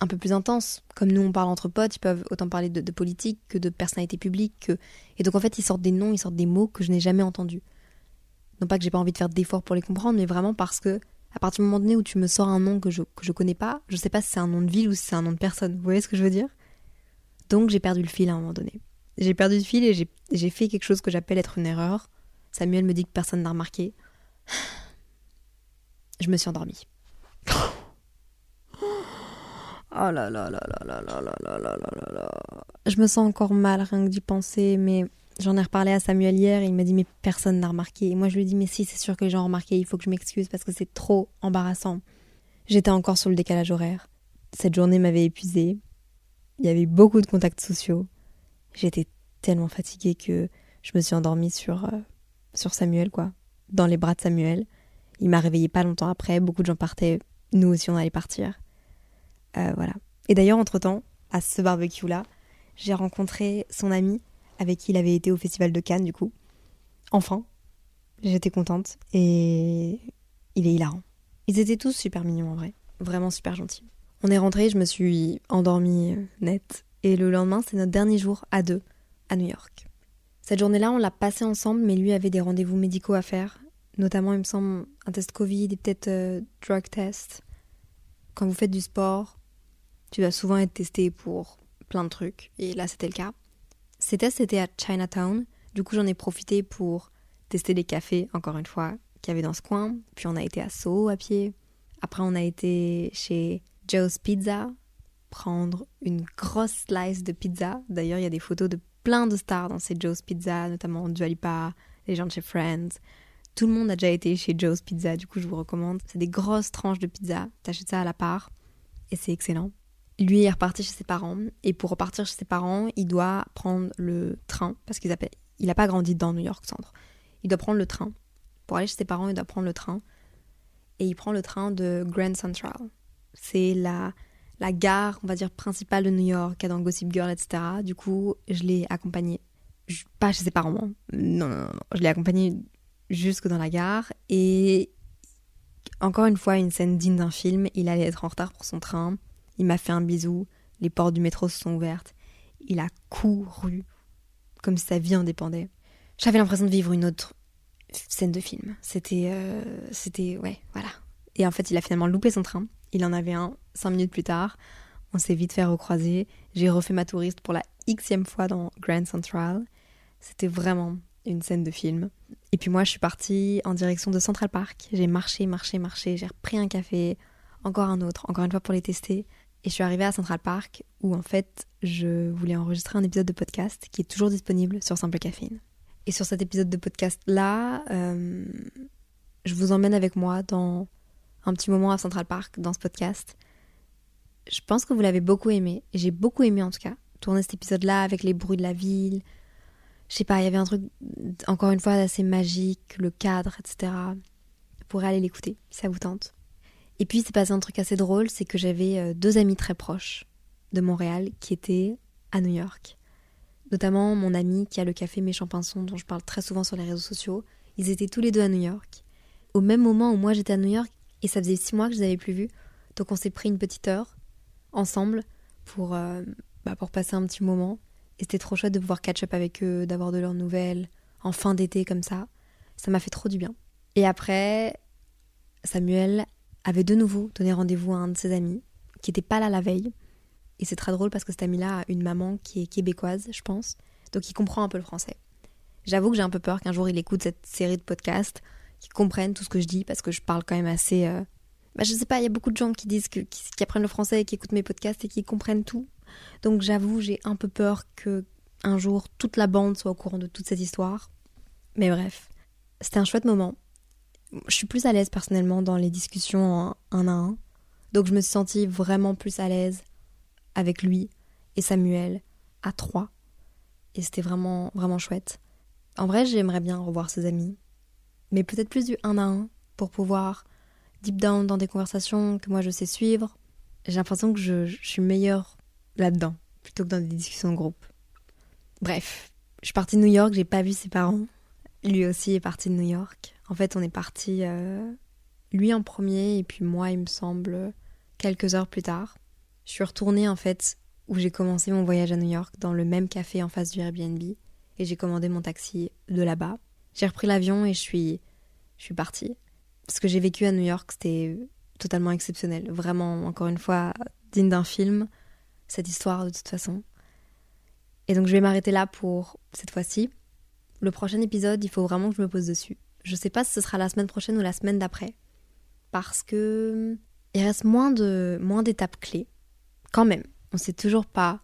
un peu plus intenses. Comme nous, on parle entre potes, ils peuvent autant parler de, politique que de personnalité publique. Et donc, en fait, ils sortent des noms, ils sortent des mots que je n'ai jamais entendus. Non pas que j'ai pas envie de faire d'efforts pour les comprendre, mais vraiment parce que, à partir du moment donné où tu me sors un nom que je, que je connais pas, je sais pas si c'est un nom de ville ou si c'est un nom de personne. Vous voyez ce que je veux dire? Donc j'ai perdu le fil à un moment donné. J'ai perdu le fil et j'ai fait quelque chose que j'appelle être une erreur. Samuel me dit que personne n'a remarqué. Je me suis endormie. Oh là là là là là là là là là là là Je me sens encore mal rien que d'y penser, mais j'en ai reparlé à Samuel hier et il m'a dit mais personne n'a remarqué. Et moi je lui ai dit mais si c'est sûr que les gens ont remarqué, il faut que je m'excuse parce que c'est trop embarrassant. J'étais encore sur le décalage horaire. Cette journée m'avait épuisée. Il y avait beaucoup de contacts sociaux. J'étais tellement fatiguée que je me suis endormie sur, euh, sur Samuel, quoi. Dans les bras de Samuel. Il m'a réveillée pas longtemps après. Beaucoup de gens partaient. Nous aussi, on allait partir. Euh, voilà. Et d'ailleurs, entre-temps, à ce barbecue-là, j'ai rencontré son ami avec qui il avait été au Festival de Cannes, du coup. Enfin. J'étais contente. Et il est hilarant. Ils étaient tous super mignons, en vrai. Vraiment super gentils. On est rentré, je me suis endormie euh, net. Et le lendemain, c'est notre dernier jour à deux, à New York. Cette journée-là, on l'a passé ensemble, mais lui avait des rendez-vous médicaux à faire. Notamment, il me semble, un test Covid et peut-être euh, drug test. Quand vous faites du sport, tu dois souvent être testé pour plein de trucs. Et là, c'était le cas. Ces tests étaient à Chinatown. Du coup, j'en ai profité pour tester les cafés, encore une fois, qu'il y avait dans ce coin. Puis on a été à Soho à pied. Après, on a été chez Joe's Pizza, prendre une grosse slice de pizza. D'ailleurs, il y a des photos de plein de stars dans ces Joe's Pizza, notamment Dua Lipa, les gens de chez Friends. Tout le monde a déjà été chez Joe's Pizza, du coup je vous recommande. C'est des grosses tranches de pizza, t'achètes ça à la part et c'est excellent. Lui est reparti chez ses parents et pour repartir chez ses parents, il doit prendre le train parce qu'il n'a pas grandi dans New York Centre. Il doit prendre le train. Pour aller chez ses parents, il doit prendre le train et il prend le train de Grand Central. C'est la, la gare, on va dire, principale de New York, dans Gossip Girl, etc. Du coup, je l'ai accompagné, pas chez ses parents, hein. non, non, non, non. je l'ai accompagné jusque dans la gare. Et encore une fois, une scène digne d'un film. Il allait être en retard pour son train. Il m'a fait un bisou. Les portes du métro se sont ouvertes. Il a couru comme si sa vie en dépendait. J'avais l'impression de vivre une autre scène de film. C'était, euh, c'était, ouais, voilà. Et en fait, il a finalement loupé son train. Il en avait un cinq minutes plus tard. On s'est vite fait recroiser. J'ai refait ma touriste pour la xème fois dans Grand Central. C'était vraiment une scène de film. Et puis moi, je suis partie en direction de Central Park. J'ai marché, marché, marché. J'ai repris un café, encore un autre, encore une fois pour les tester. Et je suis arrivée à Central Park où en fait, je voulais enregistrer un épisode de podcast qui est toujours disponible sur Simple Caféine. Et sur cet épisode de podcast là, euh, je vous emmène avec moi dans un petit moment à Central Park dans ce podcast. Je pense que vous l'avez beaucoup aimé. J'ai beaucoup aimé en tout cas tourner cet épisode-là avec les bruits de la ville. je sais pas, il y avait un truc, encore une fois, assez magique, le cadre, etc. Vous pourrez aller l'écouter si ça vous tente. Et puis, c'est passé un truc assez drôle, c'est que j'avais euh, deux amis très proches de Montréal qui étaient à New York. Notamment mon ami qui a le café Méchant Pinson, dont je parle très souvent sur les réseaux sociaux. Ils étaient tous les deux à New York. Au même moment où moi j'étais à New York, et ça faisait six mois que je les avais plus vus, donc on s'est pris une petite heure ensemble pour, euh, bah, pour passer un petit moment. Et c'était trop chouette de pouvoir catch up avec eux, d'avoir de leurs nouvelles, en fin d'été comme ça. Ça m'a fait trop du bien. Et après, Samuel avait de nouveau donné rendez-vous à un de ses amis, qui n'était pas là la veille. Et c'est très drôle parce que cet ami-là a une maman qui est québécoise, je pense, donc il comprend un peu le français. J'avoue que j'ai un peu peur qu'un jour il écoute cette série de podcasts, qu'il comprenne tout ce que je dis, parce que je parle quand même assez... Euh... Bah, je sais pas, il y a beaucoup de gens qui disent que, qui apprennent le français et qui écoutent mes podcasts et qui comprennent tout. Donc j'avoue, j'ai un peu peur que un jour toute la bande soit au courant de toute cette histoire. Mais bref, c'était un chouette moment. Je suis plus à l'aise personnellement dans les discussions un à un. Donc je me suis sentie vraiment plus à l'aise avec lui et Samuel à trois. Et c'était vraiment, vraiment chouette. En vrai, j'aimerais bien revoir ses amis. Mais peut-être plus du un à un pour pouvoir deep down dans des conversations que moi je sais suivre. J'ai l'impression que je, suis meilleure là-dedans, plutôt que dans des discussions de groupe. Bref, je suis partie de New York, j'ai pas vu ses parents. Lui aussi est parti de New York. En fait, on est parti euh, lui en premier et puis moi, il me semble, quelques heures plus tard. Je suis retournée en fait où j'ai commencé mon voyage à New York dans le même café en face du Airbnb et j'ai commandé mon taxi de là-bas. J'ai repris l'avion et je suis partie. Ce que j'ai vécu à New York, c'était totalement exceptionnel, vraiment encore une fois digne d'un film cette histoire de toute façon. Et donc je vais m'arrêter là pour cette fois-ci. Le prochain épisode, il faut vraiment que je me pose dessus. Je sais pas si ce sera la semaine prochaine ou la semaine d'après. Parce que il reste moins de moins d'étapes clés. Quand même, on s'est toujours pas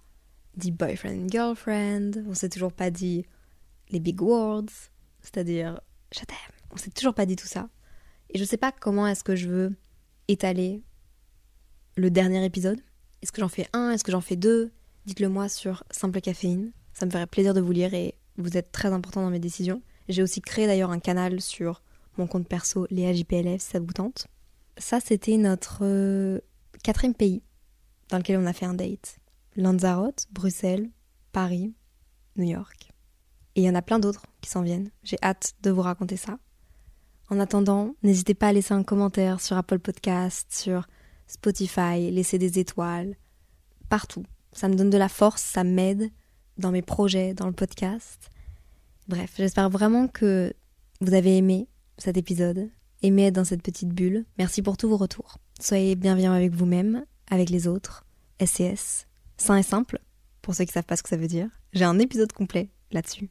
dit boyfriend girlfriend, on s'est toujours pas dit les big words, c'est-à-dire je t'aime. On s'est toujours pas dit tout ça. Et je sais pas comment est-ce que je veux étaler le dernier épisode. Est-ce que j'en fais un? Est-ce que j'en fais deux? Dites-le moi sur Simple Caféine. Ça me ferait plaisir de vous lire et vous êtes très important dans mes décisions. J'ai aussi créé d'ailleurs un canal sur mon compte perso Léa JPLF si ça vous tente. Ça, c'était notre euh, quatrième pays dans lequel on a fait un date. Lanzarote, Bruxelles, Paris, New York. Et il y en a plein d'autres qui s'en viennent. J'ai hâte de vous raconter ça. En attendant, n'hésitez pas à laisser un commentaire sur Apple Podcast, sur Spotify, laisser des étoiles, partout. Ça me donne de la force, ça m'aide dans mes projets, dans le podcast. Bref, j'espère vraiment que vous avez aimé cet épisode, aimé être dans cette petite bulle. Merci pour tous vos retours. Soyez bienveillants avec vous-même, avec les autres. SCS, sain et simple, pour ceux qui savent pas ce que ça veut dire. J'ai un épisode complet là-dessus.